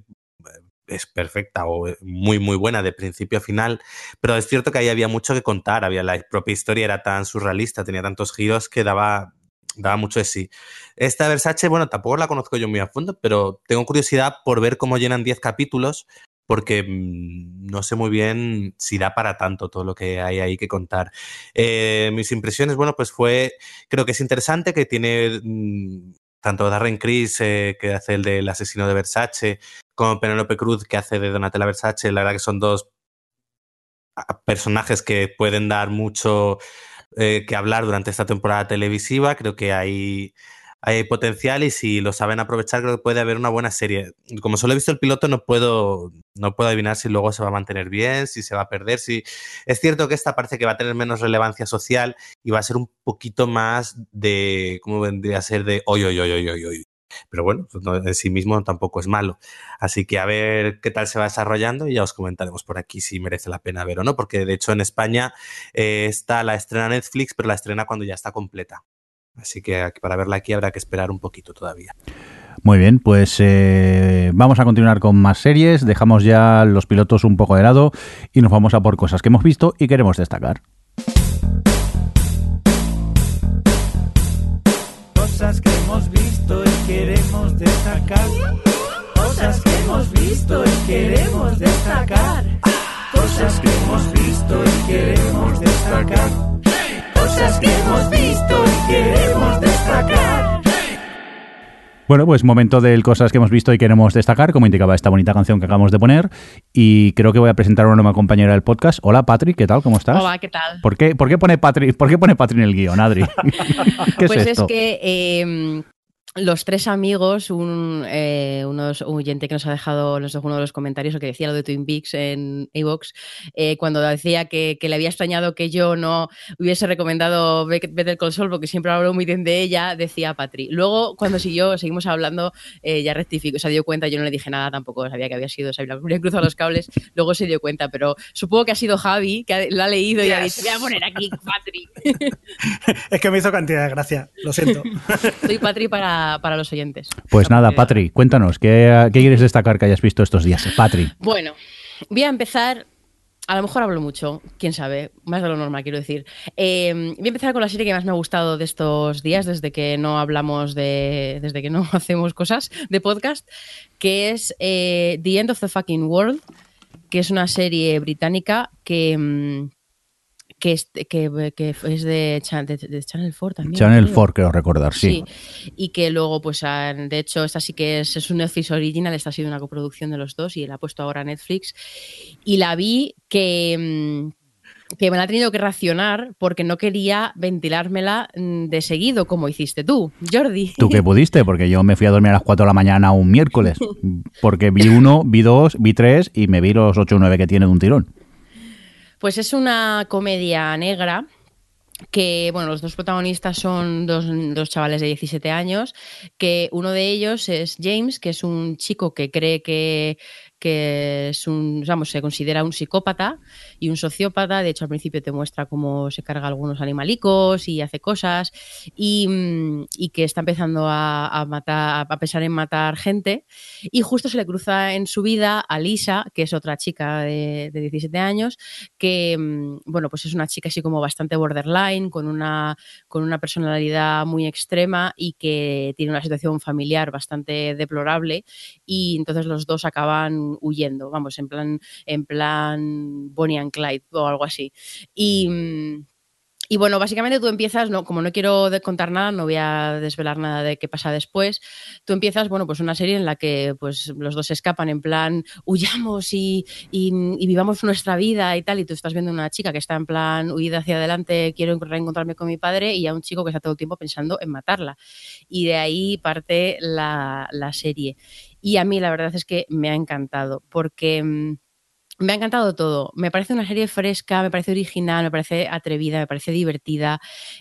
es perfecta o muy muy buena de principio a final, pero es cierto que ahí había mucho que contar, había la propia historia era tan surrealista, tenía tantos giros que daba daba mucho de sí. Esta Versace, bueno, tampoco la conozco yo muy a fondo, pero tengo curiosidad por ver cómo llenan 10 capítulos, porque mm, no sé muy bien si da para tanto todo lo que hay ahí que contar. Eh, mis impresiones, bueno, pues fue, creo que es interesante, que tiene mm, tanto Darren Criss, eh, que hace el del asesino de Versace, como Penelope Cruz, que hace de Donatella Versace, la verdad que son dos personajes que pueden dar mucho eh, que hablar durante esta temporada televisiva. Creo que hay, hay potencial y si lo saben aprovechar, creo que puede haber una buena serie. Como solo he visto el piloto, no puedo, no puedo adivinar si luego se va a mantener bien, si se va a perder. Si... Es cierto que esta parece que va a tener menos relevancia social y va a ser un poquito más de, ¿cómo vendría a ser? De. Pero bueno, pues en sí mismo tampoco es malo. Así que a ver qué tal se va desarrollando y ya os comentaremos por aquí si merece la pena ver o no, porque de hecho en España eh, está la estrena Netflix, pero la estrena cuando ya está completa. Así que para verla aquí habrá que esperar un poquito todavía. Muy bien, pues eh, vamos a continuar con más series, dejamos ya los pilotos un poco de lado y nos vamos a por cosas que hemos visto y queremos destacar. Queremos destacar. Cosas que hemos visto y queremos destacar. Cosas que hemos visto y queremos destacar. Cosas que hemos visto y queremos destacar. Bueno, pues momento de cosas que hemos visto y queremos destacar, como indicaba esta bonita canción que acabamos de poner. Y creo que voy a presentar a una nueva compañera del podcast. Hola, Patrick, ¿qué tal? ¿Cómo estás? Hola, ¿qué tal? ¿Por qué, por qué pone Patrick, por qué pone Patrick en el guion, Adri? (laughs) ¿Qué pues es esto? que eh, los tres amigos, un, eh, unos, un oyente que nos ha dejado, nos dejó uno de los comentarios, o que decía lo de Twin Peaks en Evox, eh, cuando decía que, que, le había extrañado que yo no hubiese recomendado Better Call Saul, porque siempre hablo muy bien de ella, decía Patri. Luego, cuando siguió, seguimos hablando, eh, ya rectificó, se dio cuenta, yo no le dije nada tampoco, sabía que había sido, sabía, había cruzado los cables, luego se dio cuenta, pero supongo que ha sido Javi, que lo ha leído y ha dicho, voy a poner aquí Patri. (laughs) es que me hizo cantidad de gracia, lo siento. Soy Patri para para, los oyentes. Pues nada, Patri, cuéntanos, ¿qué, ¿qué, quieres destacar que hayas visto estos días? Patri. Bueno, voy a empezar. A lo mejor hablo mucho, quién sabe, más de lo normal, quiero decir. Eh, voy a empezar con la serie que más me ha gustado de estos días, desde que no hablamos de. desde que no (laughs) hacemos cosas de podcast, que es eh, The End of the Fucking World, que es una serie británica que. Mm, que es, que, que es de, de, de, Channel 4 también. Channel 4, creo recordar, sí. sí. Y que luego, pues, han, de hecho, esta sí que es, es un Netflix original, esta ha sido una coproducción de los dos y la ha puesto ahora Netflix. Y la vi que que me la ha tenido que racionar porque no quería ventilármela de seguido como hiciste tú, Jordi. ¿Tú qué (laughs) pudiste? Porque yo me fui a dormir a las 4 de la mañana un miércoles, (laughs) porque vi uno, vi dos, vi tres y me vi los 8 o 9 que tiene de un tirón. Pues es una comedia negra que, bueno, los dos protagonistas son dos, dos, chavales de 17 años, que uno de ellos es James, que es un chico que cree que, que es un, vamos, se considera un psicópata y un sociópata. De hecho, al principio te muestra cómo se carga algunos animalicos y hace cosas y, y que está empezando a, a, matar, a pensar en matar gente. Y justo se le cruza en su vida a Lisa, que es otra chica de, de 17 años, que, bueno, pues es una chica así como bastante borderline, con una, con una personalidad muy extrema y que tiene una situación familiar bastante deplorable. Y entonces los dos acaban huyendo, vamos, en plan, en plan Bonnie and Clyde o algo así. Y. Y bueno, básicamente tú empiezas, no, como no quiero contar nada, no voy a desvelar nada de qué pasa después. Tú empiezas, bueno, pues una serie en la que pues los dos escapan en plan huyamos y, y, y, vivamos nuestra vida y tal. Y tú estás viendo una chica que está en plan huida hacia adelante, quiero reencontrarme con mi padre, y a un chico que está todo el tiempo pensando en matarla. Y de ahí parte la, la serie. Y a mí la verdad es que me ha encantado, porque mm, me ha encantado todo. Me parece una serie fresca, me parece original, me parece atrevida, me parece divertida.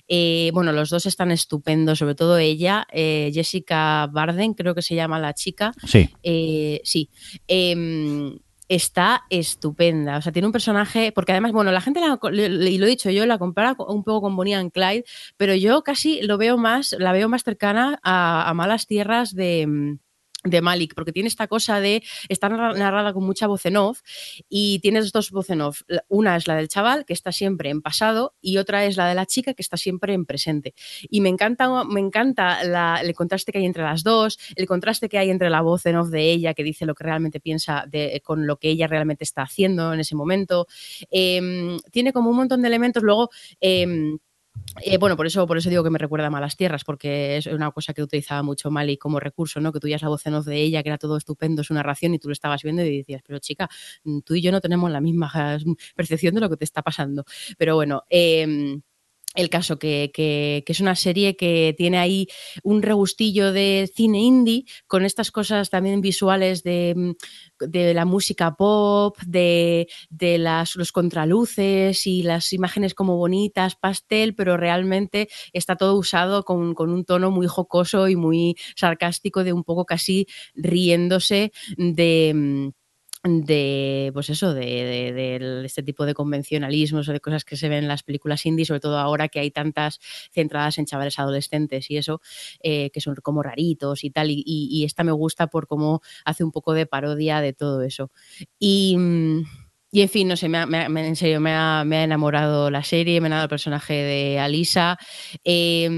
Eh, bueno, los dos están estupendos, sobre todo ella, eh, Jessica Barden, creo que se llama la chica. Sí. Eh, sí. Em, está estupenda. O sea, tiene un personaje, porque además, bueno, la gente, la- y lo he dicho yo, la compara un poco con Bonnie and Clyde, pero yo casi lo veo más, la veo más cercana a, a Malas Tierras de mm, de Malik, porque tiene esta cosa de narra- narrada con mucha voz en off y tienes dos voz en off. Una es la del chaval, que está siempre en pasado, y otra es la de la chica, que está siempre en presente. Y me encanta, me encanta el contraste que hay entre las dos, el contraste que hay entre la voz en off de ella, que dice lo que realmente piensa de, con lo que ella realmente está haciendo en ese momento. Em, tiene como un montón de elementos. Luego. em, eh, bueno, por eso, por eso digo que me recuerda a Malas Tierras, porque es una cosa que utilizaba mucho Mali como recurso, ¿no? Que tú ya la voz en off de ella, que era todo estupendo, su narración, y tú lo estabas viendo y decías, pero chica, mm, tú y yo no tenemos la misma percepción de lo que te está pasando. Pero bueno, em, el caso que, que- es una serie que tiene ahí un regustillo de cine indie, con estas cosas también visuales de, mm, de la música pop, de, de las, los contraluces y las imágenes como bonitas, pastel, pero realmente está todo usado con, con un tono muy jocoso y muy sarcástico, de un poco casi riéndose de... mm, de pues eso de, de- este tipo de convencionalismos o de cosas que se ven en las películas indie sobre todo ahora que hay tantas centradas en chavales adolescentes y eso eh, que son como raritos y tal y, esta me gusta por cómo hace un poco de parodia de todo eso y mm, y en fin, no sé, me ha- en serio, me ha, me ha enamorado la serie, me ha enamorado el personaje de Alisa. Eh,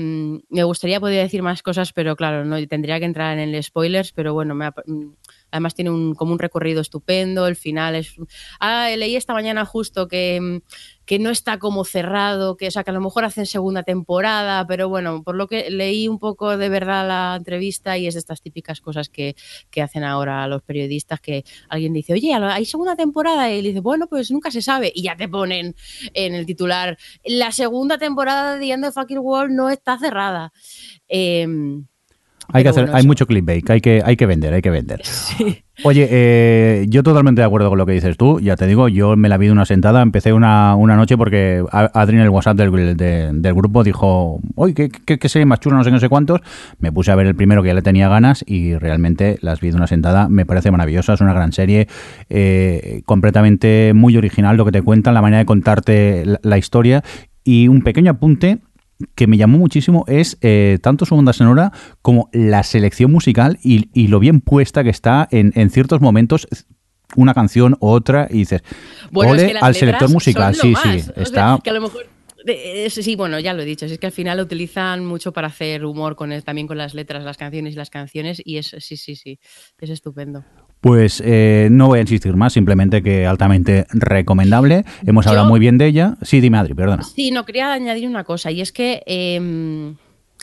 me gustaría poder decir más cosas, pero claro, no tendría que entrar en el spoilers, pero bueno, me ha- mm, además tiene un, como un recorrido estupendo, el final es... Ah, leí esta mañana justo que, mm, que no está como cerrado, que, o sea, que a lo mejor hacen segunda temporada, pero bueno, por lo que leí un poco de verdad la entrevista y es de estas típicas cosas que, que hacen ahora los periodistas, que alguien dice, oye, ¿hay segunda temporada? Y le dice, bueno, pues nunca se sabe. Y ya te ponen en el titular, la segunda temporada de The End of Fucking World no está cerrada. Em, Hay, que hacer, bueno, hay eso. mucho clickbait, hay que, hay que vender, hay que vender. (laughs) sí. Oye, eh, yo totalmente de acuerdo con lo que dices tú. Ya te digo, yo me la vi de una sentada. Empecé una, una noche porque Adri en el WhatsApp del, de- del grupo dijo, oye, ¿qué, qué, qué serie más chula, no sé no sé cuántos. Me puse a ver el primero que ya le tenía ganas y realmente las vi de una sentada. Me parece maravillosa, es una gran serie, eh, completamente muy original lo que te cuentan, la manera de contarte la, la historia. Y un pequeño apunte que me llamó muchísimo es eh, tanto su banda sonora como la selección musical y, y lo bien puesta que está en, en ciertos momentos una canción otra y dices Bueno, ole es que las al selector musical sí más. sí O sea, está que a lo mejor. sí, bueno, ya lo he dicho. Es que al final lo utilizan mucho para hacer humor con el- también con las letras, las canciones y las canciones. Y es sí, sí, sí. Es estupendo. Pues eh, no voy a insistir más simplemente que altamente recomendable hemos Yo- hablado muy bien de ella sí dime Adri perdona Sí, no, quería añadir una cosa, y es que eh,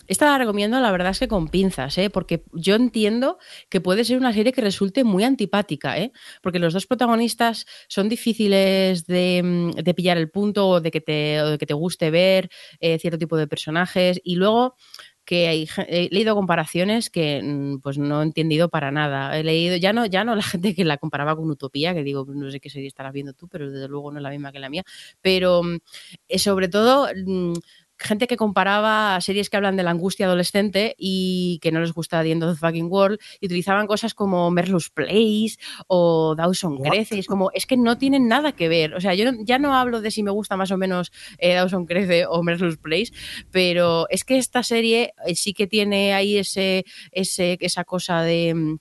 esta la recomiendo, la verdad es que con pinzas, ¿eh? porque yo entiendo que puede ser una serie que resulte muy antipática, ¿eh? porque los dos protagonistas son difíciles de, de pillar el punto o de que te, o de que te guste ver eh, cierto tipo de personajes, y luego que hay, he leído comparaciones que mm, pues no he entendido para nada. He leído, ya no, ya no la (laughs) gente que la comparaba con Utopía, que digo, no sé qué serie estarás viendo tú, pero desde luego no es la misma que la mía. Pero mm, eh, sobre todo mm, gente que comparaba series que hablan de la angustia adolescente y que no les gusta The End of the Fucking World y utilizaban cosas como Merlo's Place o Dawson? Crece. y Es como, es que no tienen nada que ver. O sea, yo no- ya no hablo de si me gusta más o menos eh, Dawson Crece o Merlo's Place, pero es que esta serie eh, sí que tiene ahí ese, ese, esa cosa de mm,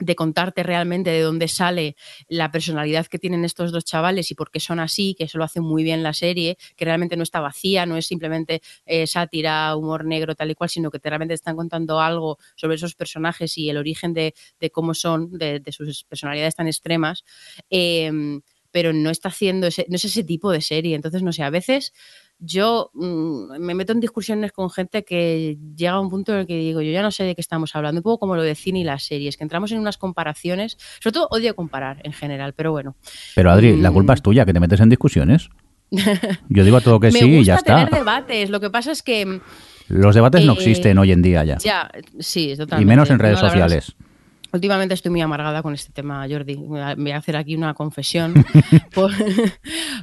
de contarte realmente de dónde sale la personalidad que tienen estos dos chavales y por qué son así, que eso lo hace muy bien la serie, que realmente no está vacía, no es simplemente eh, sátira, humor negro, tal y cual, sino que te realmente están contando algo sobre esos personajes y el origen de, de cómo son, de, sus personalidades tan extremas. Eh, pero no está haciendo ese, no es ese tipo de serie. Entonces, no sé, a veces yo mm, me meto en discusiones con gente que llega a un punto en el que digo, yo ya no sé de qué estamos hablando, un poco como lo de cine y las series, que entramos en unas comparaciones, sobre todo odio comparar en general, pero bueno. pero Adri la Mm. culpa es tuya que te metes en discusiones (laughs) yo digo a todo que sí y ya está tener debates, lo que pasa es que los debates no Eh, existen hoy en día ya ya, sí, y totalmente. menos en redes No, verdad sociales Últimamente estoy muy amargada con este tema, Jordi. Voy a hacer aquí una confesión. (laughs) por,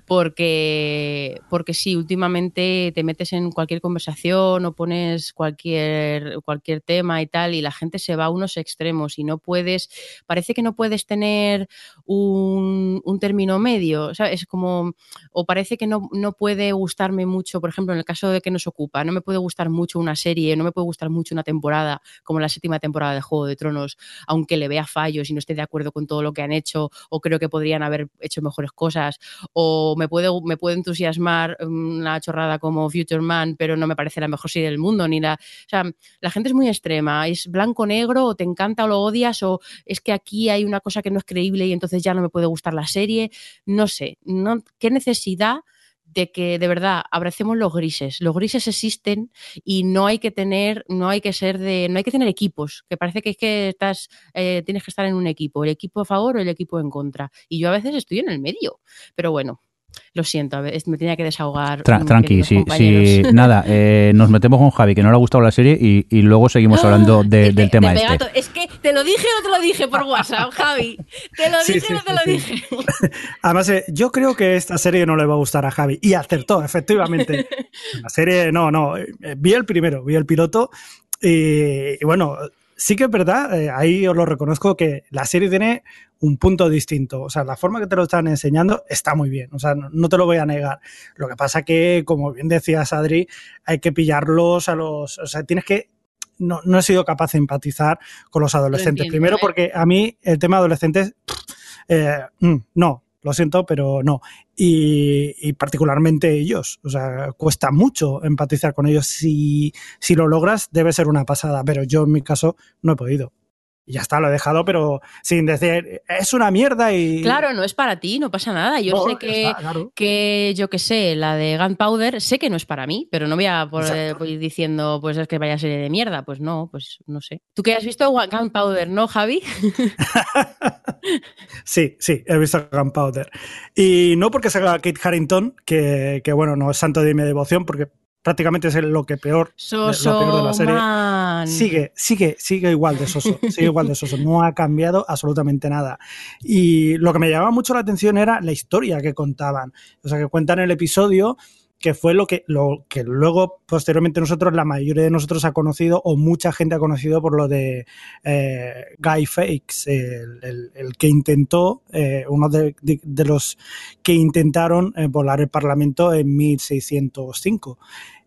porque, porque sí, últimamente te metes en cualquier conversación o pones cualquier, cualquier tema y tal, y la gente se va a unos extremos y no puedes, parece que no puedes tener un, término medio. Es como, o parece que no, no puede gustarme mucho, por ejemplo, en el caso de que nos ocupa, no me puede gustar mucho una serie, no me puede gustar mucho una temporada, como la séptima temporada de Juego de Tronos, aunque le vea fallos y no esté de acuerdo con todo lo que han hecho, o creo que podrían haber hecho mejores cosas, o me puede, me puede entusiasmar una chorrada como Future Man, pero no me parece la mejor serie del mundo, ni la. O sea, la gente es muy extrema, es blanco-negro, o te encanta o lo odias, o es que aquí hay una cosa que no es creíble y entonces ya no me puede gustar la serie. No sé, no, ¿qué necesidad? de que de verdad abracemos los grises. Los grises existen y no hay que tener, no hay que ser de, no hay que tener equipos, que parece que es que estás, eh, tienes que estar en un equipo, el equipo a favor o el equipo en contra. Y yo a veces estoy en el medio, pero bueno, lo siento, me tenía que desahogar. tranqui, sí, sí, nada, eh, nos metemos con Javi, que no le ha gustado la serie, y, luego seguimos hablando del tema este. Es que te lo dije o te lo dije por WhatsApp, Javi. Te lo dije o no te lo dije. (laughs) Además, eh, yo creo que esta serie no le va a gustar a Javi. Y acertó, efectivamente. (laughs) La serie, no, no. Eh, vi el primero, vi el piloto. y bueno, sí que es verdad, eh, ahí os lo reconozco, que la serie tiene un punto distinto. O sea, la forma que te lo están enseñando está muy bien. O sea, no, te lo voy a negar. Lo que pasa que, como bien decías, Adri, hay que pillarlos a los. O sea, tienes que. No, no he sido capaz de empatizar con los adolescentes. Primero, ¿eh? porque a mí el tema de adolescentes. Eh, mm, no, lo siento, pero no. Y, particularmente ellos, o sea, cuesta mucho empatizar con ellos. Si, si lo logras, debe ser una pasada, pero yo en mi caso no he podido. Y ya está, lo he dejado, pero sin decir, es una mierda y... Claro, no es para ti, no pasa nada. Yo sé que, que, yo que sé, la de Gunpowder, sé que no es para mí, pero no voy a ir diciendo, pues es que vaya a ser de mierda. Pues no, pues no sé. ¿Tú que has visto Gunpowder, no, Javi? (laughs) sí, sí, he visto Gunpowder. Y no porque sea Kate Harrington, que, que bueno, no es santo de mi devoción, porque prácticamente es lo que peor, lo peor de la serie. Sigue, sigue, sigue igual de soso, (laughs) sigue igual de soso, no ha cambiado absolutamente nada. Y lo que me llamaba mucho la atención era la historia que contaban. O sea, que cuentan el episodio que fue lo que, lo que luego, posteriormente, nosotros, la mayoría de nosotros ha conocido, o mucha gente ha conocido por lo de eh, Guy Fawkes, el, que intentó, eh, uno de, los que intentaron eh, volar el Parlamento en 1605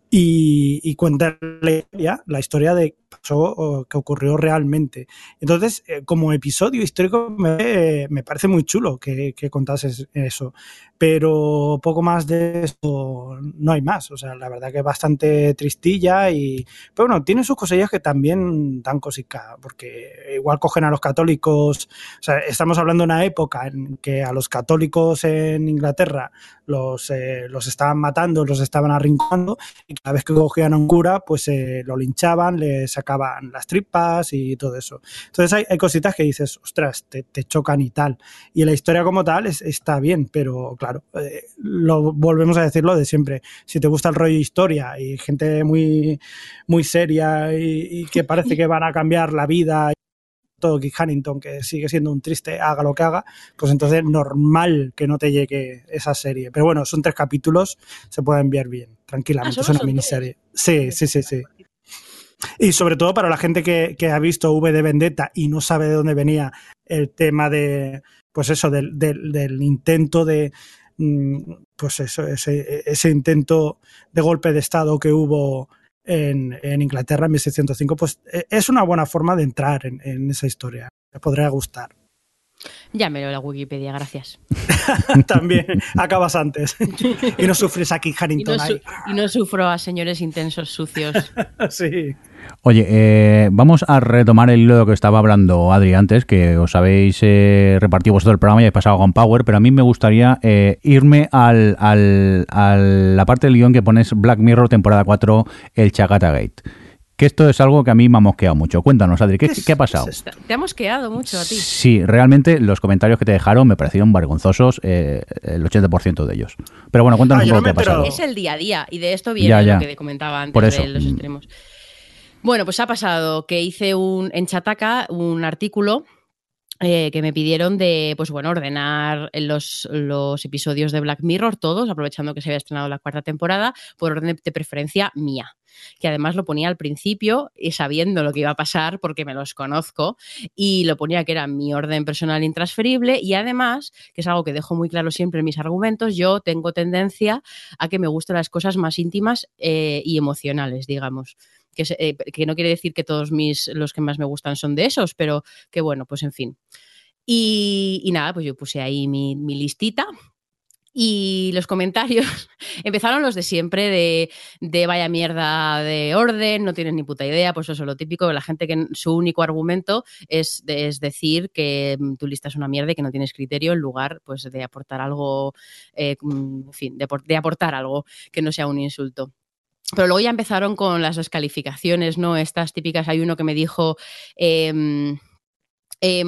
y, cuenta la historia, la historia de pasó que ocurrió realmente. Entonces, eh, como episodio histórico, me, me parece muy chulo que, que, contases eso. Pero poco más de eso no hay más. O sea, la verdad que es bastante tristilla y. Pero bueno, tiene sus cosillas que también dan cosica, porque igual cogen a los católicos. O sea, estamos hablando de una época en que a los católicos en Inglaterra los, eh, los estaban matando, los estaban arrinconando y cada vez que cogían a un cura, pues eh, lo linchaban, le sacaban las tripas y todo eso. Entonces hay, cositas que dices, ostras, te, chocan y tal. Y la historia como tal está bien, pero claro, eh, lo volvemos a decirlo de siempre. Si te gusta el rollo historia y gente muy, muy seria y, que (laughs) parece que van a cambiar la vida todo Keith Hannington, que sigue siendo un triste, haga lo que haga, pues entonces normal que no te llegue esa serie. Pero bueno, son tres capítulos, se puede enviar bien, tranquilamente. Ah, es una miniserie. Sí, sí, sí, sí. Y sobre todo para la gente que, ha visto V de Vendetta y no sabe de dónde venía el tema de, pues eso, del, del, intento de, mm, pues eso, ese, ese, intento de golpe de Estado que hubo en, en, Inglaterra en 1605, pues e, es una buena forma de entrar en, en esa historia. Me podría gustar. Ya me lo la Wikipedia, gracias. (laughs) También acabas antes. (laughs) y no sufres aquí, Harrington. Y no, sufro a señores intensos sucios. (laughs) sí. Oye, eh, vamos a retomar el hilo de lo que estaba hablando Adri antes, que os habéis eh, repartido vosotros el programa y habéis pasado con Power, pero a mí me gustaría eh, irme al, al, a la parte del guion que pones Black Mirror temporada 4, el Chagata Gate que esto es algo que a mí me ha mosqueado mucho. Cuéntanos, Adri, ¿qué, ha pasado? Te ha mosqueado mucho a ti. Sí, realmente los comentarios que te dejaron me parecieron vergonzosos, eh, el 80% de ellos. Pero bueno, cuéntanos un poco qué ha pasado. Es el día a día, y de esto viene lo que comentaba antes de los extremos. Bueno, pues ha pasado que hice un, en Chataca un artículo eh, que me pidieron de, pues bueno, ordenar los, episodios de Black Mirror, todos, aprovechando que se había estrenado la cuarta temporada, por orden de preferencia mía. Que además lo ponía al principio y sabiendo lo que iba a pasar, porque me los conozco, y lo ponía que era mi orden personal intransferible, y además, que es algo que dejo muy claro siempre en mis argumentos, yo tengo tendencia a que me gusten las cosas más íntimas eh, y emocionales, digamos que, eh, que, no quiere decir que todos mis, los que más me gustan son de esos, pero que bueno, pues en fin. Y, nada, pues yo puse ahí mi, mi listita y los comentarios (laughs) empezaron los de siempre, de, de, vaya mierda de orden, no tienes ni puta idea, pues eso es lo típico de la gente que su único argumento es, es, decir que mm, tu lista es una mierda y que no tienes criterio en lugar pues, de aportar algo, eh, mm, en fin, de aportar algo que no sea un insulto. Pero luego ya empezaron con las descalificaciones, ¿no? Estas típicas, hay uno que me dijo... Eh, eh,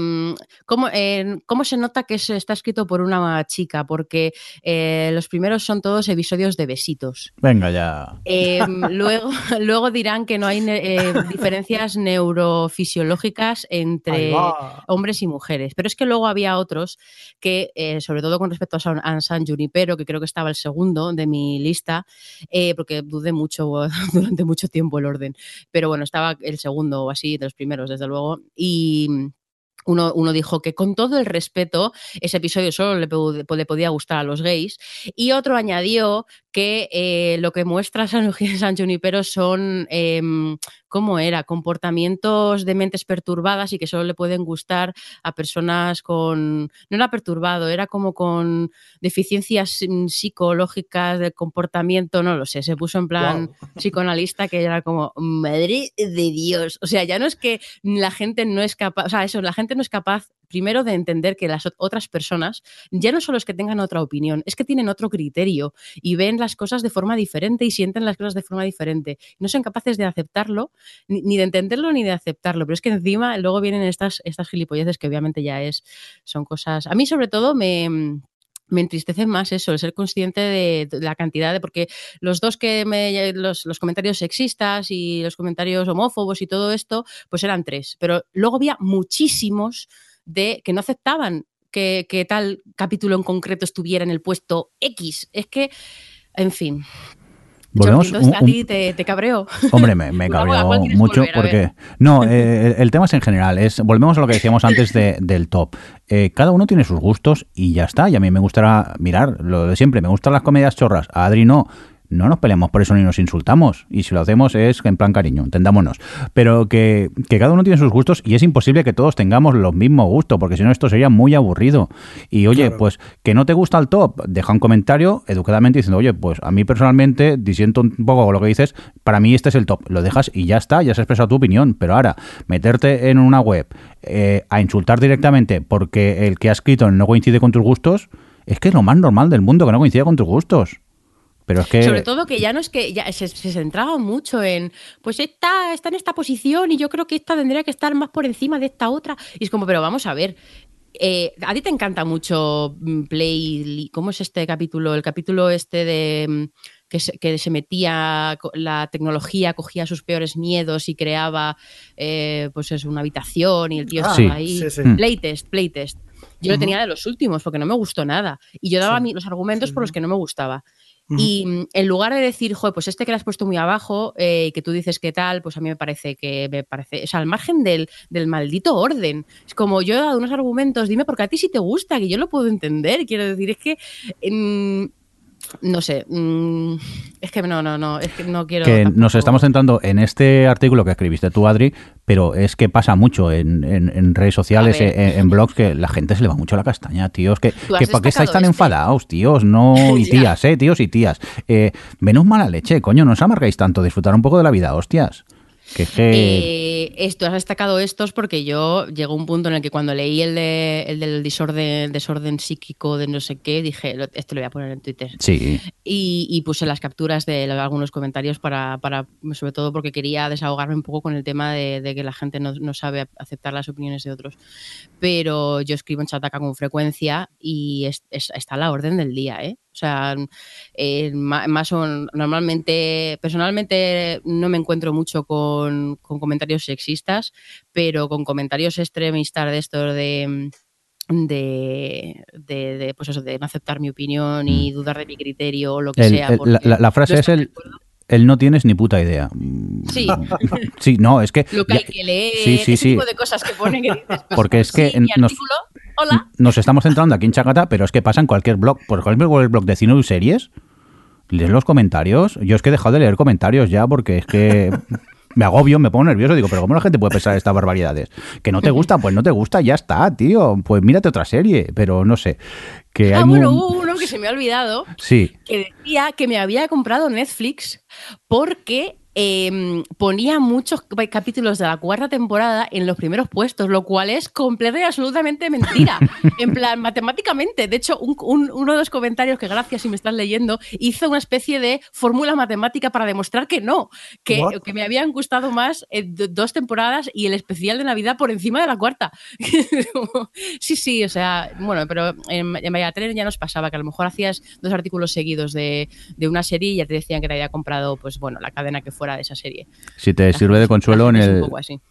¿cómo, eh, ¿cómo, se nota que se está escrito por una chica? Porque eh, los primeros son todos episodios de besitos. Venga ya. Em, (laughs) luego, (laughs) luego dirán que no hay eh, (laughs) diferencias neurofisiológicas entre hombres y mujeres. Pero es que luego había otros que, eh, sobre todo con respecto a San, Junipero, que creo que estaba el segundo de mi lista, porque dudé mucho durante mucho tiempo el orden. Pero bueno, estaba el segundo o así, de los primeros, desde luego. Y uno, uno, dijo que con todo el respeto, ese episodio solo le, le podía gustar a los gays. Y otro añadió que eh, lo que muestra San, (laughs) San Junipero son, eh, ¿cómo era? Comportamientos de mentes perturbadas y que solo le pueden gustar a personas con, no era perturbado, era como con deficiencias psicológicas de comportamiento, no lo sé, se puso en plan wow. (laughs) psicoanalista que era como, madre de Dios, o sea, ya no es que la gente no es capaz, o sea, eso, la gente no es capaz primero de entender que las otras personas ya no solo es que tengan otra opinión, es que tienen otro criterio y ven las cosas de forma diferente y sienten las cosas de forma diferente. No son capaces de aceptarlo, ni, ni de entenderlo ni de aceptarlo, pero es que encima luego vienen estas, estas gilipolleces que obviamente ya es, son cosas... A mí sobre todo me me entristece más eso, el ser consciente de, la cantidad de, porque los dos que me, los, los, comentarios sexistas y los comentarios homófobos y todo esto, pues eran tres, pero luego había muchísimos de que no aceptaban que, que tal capítulo en concreto estuviera en el puesto X. Es que, en fin, Volvemos Jordi, un, un, a ti te, te cabreó. Hombre, me, me (laughs) cabreó mucho volver, porque... No, (laughs) eh, el tema es en general. Es, volvemos a lo que decíamos antes de, del top. Eh, cada uno tiene sus gustos y ya está. Y a mí me gustará mirar lo de siempre. Me gustan las comedias chorras. A Adri no no nos peleamos por eso ni nos insultamos. Y si lo hacemos es en plan cariño, entendámonos. Pero que, que, cada uno tiene sus gustos y es imposible que todos tengamos los mismos gustos, porque si no esto sería muy aburrido. Y oye, claro. pues que no te gusta el top, deja un comentario educadamente diciendo, oye, pues a mí personalmente, disiento un poco lo que dices, para mí este es el top. Lo dejas y ya está, ya has expresado tu opinión. Pero ahora, meterte en una web eh, a insultar directamente porque el que ha escrito no coincide con tus gustos, es que es lo más normal del mundo que no coincida con tus gustos. Pero es que... Sobre todo que ya no es que ya se, se, centraba mucho en, pues esta está en esta posición y yo creo que esta tendría que estar más por encima de esta otra. Y es como, pero vamos a ver. Eh, a ti te encanta mucho mm, Play. ¿Cómo es este capítulo? El capítulo este de mm, que se, que se metía la tecnología, cogía sus peores miedos y creaba, eh, pues es una habitación y el tío ah, estaba sí, ahí. Sí, sí. Playtest, playtest. Yo uh -huh. lo tenía de los últimos porque no me gustó nada. Y yo daba sí. los argumentos por los que no me gustaba. Y mm, en lugar de decir, joder, pues este que le has puesto muy abajo, eh, que tú dices qué tal, pues a mí me parece que me parece, o sea, al margen del, del maldito orden. Es como yo he dado unos argumentos, dime porque a ti sí te gusta, que yo lo puedo entender. Quiero decir, es que. En, no sé, mmm, es que no, no, no, es que no quiero. Que tampoco... nos estamos centrando en este artículo que escribiste tú, Adri, pero es que pasa mucho en, en, en redes sociales, en, en, blogs, que la gente se le va mucho la castaña, tíos. Que, que ¿Para qué estáis tan este? enfadados, tíos? No, (laughs) y tías, eh, tíos y tías. Eh, menos mala leche, coño, no os amargáis tanto, disfrutar un poco de la vida, hostias. Eh, esto has destacado estos porque yo llegó un punto en el que cuando leí el, de, el del desorden, desorden psíquico de no sé qué, dije, esto lo voy a poner en Twitter. Sí. Y, y puse las capturas de algunos comentarios para, para, sobre todo porque quería desahogarme un poco con el tema de, de que la gente no, no, sabe aceptar las opiniones de otros. Pero yo escribo en Chataca con frecuencia y es, es, está a la orden del día, ¿eh? O sea, eh, más o normalmente, personalmente no me encuentro mucho con comentarios sexistas, pero con comentarios extremistas de estos de de, de, de, pues eso, de no aceptar mi opinión y dudar de mi criterio o lo que El- sea. el- la, frase es el, el no tienes ni puta idea. Sí, (laughs) Sí, no, es que... lo que ya- hay que leer, sí, sí, ese sí. tipo de cosas que ponen que dices, pues, Porque es que sí, mi nos- artículo, hola. Nos estamos centrando aquí en Chacata, pero es que pasa en cualquier blog. Por ejemplo, cualquier blog de cine y series. ¿Lees los comentarios? Yo es que he dejado de leer comentarios ya porque es que (laughs) me agobio, me pongo nervioso. Digo, pero ¿cómo la gente puede pensar estas barbaridades? ¿Que no te gusta? Pues no te gusta, ya está, tío. Pues mírate otra serie. Pero no sé. Que Ah, hay bueno, hubo uno que se me ha olvidado, Sí, que decía que me había comprado Netflix porque eh, ponía muchos capítulos de la cuarta temporada en los primeros puestos, lo cual es completa y absolutamente mentira. (laughs) en plan, matemáticamente. De hecho, un- un- uno de los comentarios, que gracias si me estás leyendo, hizo una especie de fórmula matemática para demostrar que no, que, que me habían gustado más eh, do- dos temporadas y el especial de Navidad por encima de la cuarta. (laughs) sí, sí, o sea, bueno, pero en, en Mayatrén ya nos pasaba que a lo mejor hacías dos artículos seguidos de, de una serie y ya te decían que te había comprado, pues bueno, la cadena que fuera de esa serie. si te La sirve de consuelo, en el,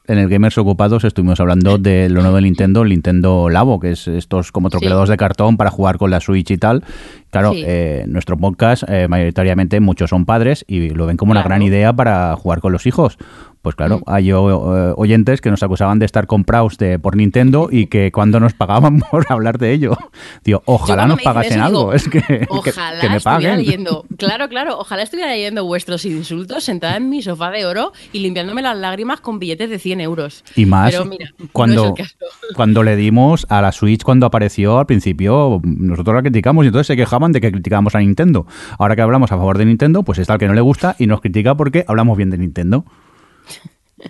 en el Gamers Ocupados estuvimos hablando de lo nuevo de Nintendo, el Nintendo Labo, que es estos como troquelados de cartón para jugar con la Switch y tal. Claro, Sí. eh, nuestro podcast, eh, mayoritariamente muchos son padres y lo ven como una gran idea para jugar con los hijos. Pues claro, Mm. hay o- eh, oyentes que nos acusaban de estar comprados de, por Nintendo y que cuando nos pagaban (laughs) por hablar de ello. Tío, ojalá nos pagasen eso algo. digo, es que, Ojalá que me estuviera paguen. leyendo, claro, claro, ojalá estuviera leyendo vuestros insultos sentada en mi sofá de oro y limpiándome las lágrimas con billetes de 100 euros. Y más Pero mira, no cuando, (laughs) cuando le dimos a la Switch cuando apareció al principio, nosotros la criticamos y entonces se quejaban de que criticábamos a Nintendo. Ahora que hablamos a favor de Nintendo, pues está el que no le gusta y nos critica porque hablamos bien de Nintendo.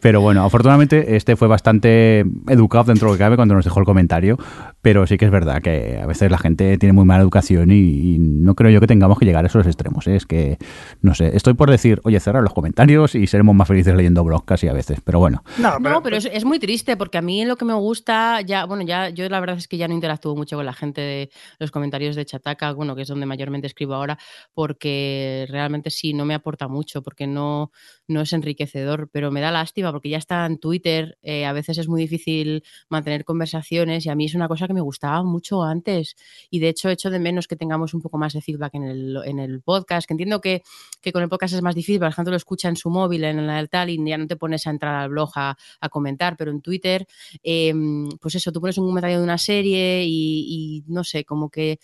Pero bueno, afortunadamente este fue bastante educado dentro de lo que cabe cuando nos dejó el comentario. Pero sí que es verdad que a veces la gente tiene muy mala educación y, y no creo yo que tengamos que llegar a esos extremos. ¿eh? Es que, no sé, estoy por decir, oye, cerrar los comentarios y seremos más felices leyendo blogs casi a veces. Pero bueno, No, No, pero es, es muy triste porque a mí lo que me gusta, ya, bueno, ya yo la verdad es que ya no interactúo mucho con la gente de los comentarios de Chataca, bueno, que es donde mayormente escribo ahora, porque realmente sí, no me aporta mucho, porque no, no es enriquecedor, pero me da lástima porque ya está en Twitter, eh, a veces es muy difícil mantener conversaciones y a mí es una cosa que me gustaba mucho antes y de hecho echo de menos que tengamos un poco más de feedback en el, en el podcast, que entiendo que, que con el podcast es más difícil, la gente lo escucha en su móvil, en el tal, y ya no te pones a entrar al blog a, a comentar, pero en Twitter, eh, pues eso, tú pones un comentario de una serie y no sé, como que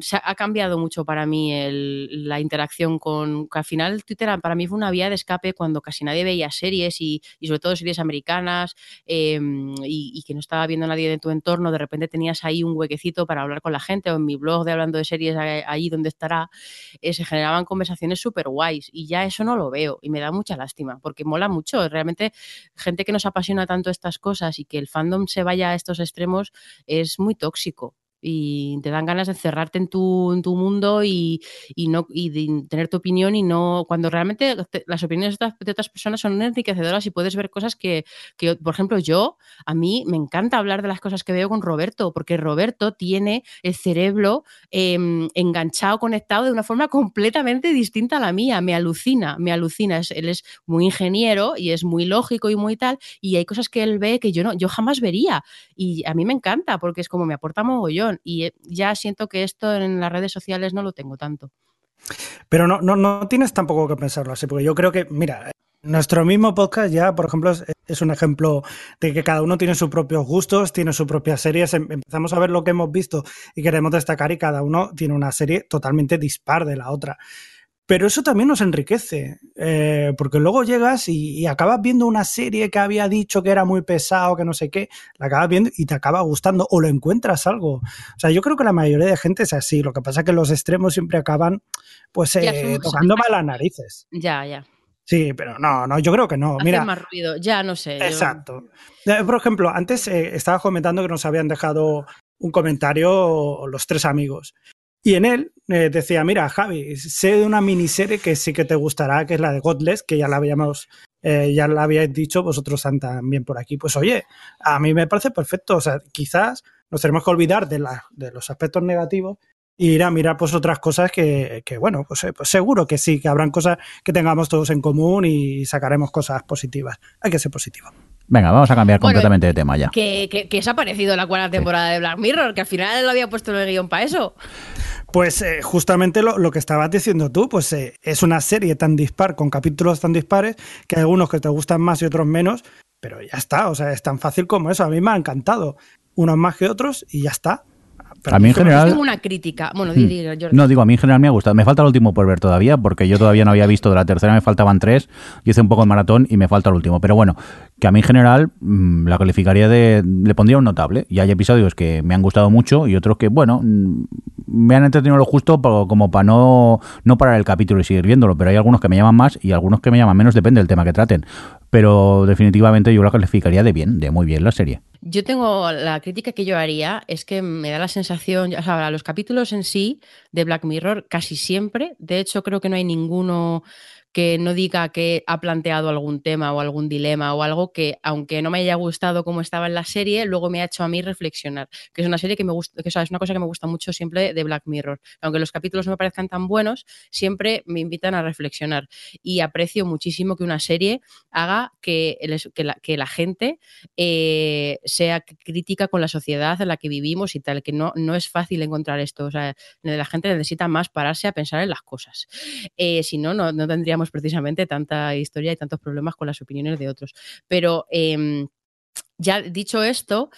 se ha, cambiado mucho para mí la interacción con. Que al final, Twitter para mí fue una vía de escape cuando casi nadie veía series y, y sobre todo series americanas eh, y, que no estaba viendo nadie de tu entorno. De repente tenías ahí un huequecito para hablar con la gente o en mi blog de hablando de series ahí donde estará. eh, se generaban conversaciones súper guays y ya eso no lo veo y me da mucha lástima porque mola mucho. Realmente, gente que nos apasiona tanto estas cosas y que el fandom se vaya a estos extremos es muy tóxico y te dan ganas de cerrarte en tu, en tu mundo y, y no y de tener tu opinión y no cuando realmente te- las opiniones de otras, de otras personas son enriquecedoras y puedes ver cosas que, que, por ejemplo yo a mí me encanta hablar de las cosas que veo con Roberto porque Roberto tiene el cerebro em, enganchado conectado de una forma completamente distinta a la mía me alucina me alucina Es- él es muy ingeniero y es muy lógico y muy tal y hay cosas que él ve que yo no yo jamás vería y a mí me encanta porque es como me aporta mogollón y eh, ya siento que esto en las redes sociales no lo tengo tanto. Pero no, no, no tienes tampoco que pensarlo así, porque yo creo que, mira, nuestro mismo podcast ya, por ejemplo, es, un ejemplo de que cada uno tiene sus propios gustos, tiene sus propias series, em- empezamos a ver lo que hemos visto y queremos destacar y cada uno tiene una serie totalmente dispar de la otra. Pero eso también nos enriquece, eh, porque luego llegas y, y acabas viendo una serie que había dicho que era muy pesado, que no sé qué, la acabas viendo y te acaba gustando o lo encuentras algo. O sea, yo creo que la mayoría de gente es así, lo que pasa es que los extremos siempre acaban pues eh, tocando mal las narices. Ya, ya. Sí, pero no, no, yo creo que no. Hace Mira, más ruido. Ya, no sé. Exacto. Por ejemplo, antes eh, estaba comentando que nos habían dejado un comentario los tres amigos. Y en él eh, decía, mira, Javi, sé de una miniserie que sí que te gustará, que es la de Godless, que ya la habíamos, eh, ya la habíais dicho vosotros también por aquí. Pues oye, a mí me parece perfecto. O sea, quizás nos tenemos que olvidar de, de los aspectos negativos y ir a mirar pues otras cosas que, que bueno, pues, eh, pues seguro que sí, que habrán cosas que tengamos todos en común y sacaremos cosas positivas. Hay que ser positivo. Venga, vamos a cambiar Bueno, completamente de tema ya. Que, que, que parecido la cuarta temporada de Black Mirror, que al final lo había puesto en el guion para eso. Pues eh, justamente lo, lo que estabas diciendo tú, pues eh, es una serie tan dispar, con capítulos tan dispares, que hay algunos que te gustan más y otros menos, pero ya está, o sea, es tan fácil como eso. A mí me ha encantado, unos más que otros y ya está. Pero A mí en general- Tengo una crítica. Bueno, di, di, Jordi. No, digo, a mí en general me ha gustado. Me falta el último por ver todavía, porque yo todavía no había visto de la tercera, me faltaban tres. Yo hice un poco de maratón y me falta el último. Pero bueno, que a mí en general mm, la calificaría de. Le pondría un notable. Y hay episodios que me han gustado mucho y otros que, bueno, mm, me han entretenido lo justo po- como para no, no parar el capítulo y seguir viéndolo. Pero hay algunos que me llaman más y algunos que me llaman menos, depende del tema que traten. Pero definitivamente yo la calificaría de bien, de muy bien la serie. Yo tengo la crítica que yo haría es que me da la sensación, o sea, los capítulos en sí de Black Mirror casi siempre, de hecho creo que no hay ninguno que no diga que ha planteado algún tema o algún dilema o algo que, aunque no me haya gustado como estaba en la serie, luego me ha hecho a mí reflexionar. Que es una serie que me gusta, que sea, es una cosa que me gusta mucho siempre de Black Mirror. Aunque los capítulos no me parezcan tan buenos, siempre me invitan a reflexionar. Y aprecio muchísimo que una serie haga que, que, la, que la gente eh, sea crítica con la sociedad en la que vivimos y tal, que no, no es fácil encontrar esto. O sea, la gente necesita más pararse a pensar en las cosas. Eh, si no, no, no tendríamos precisamente tanta historia y tantos problemas con las opiniones de otros. Pero em, ya dicho esto,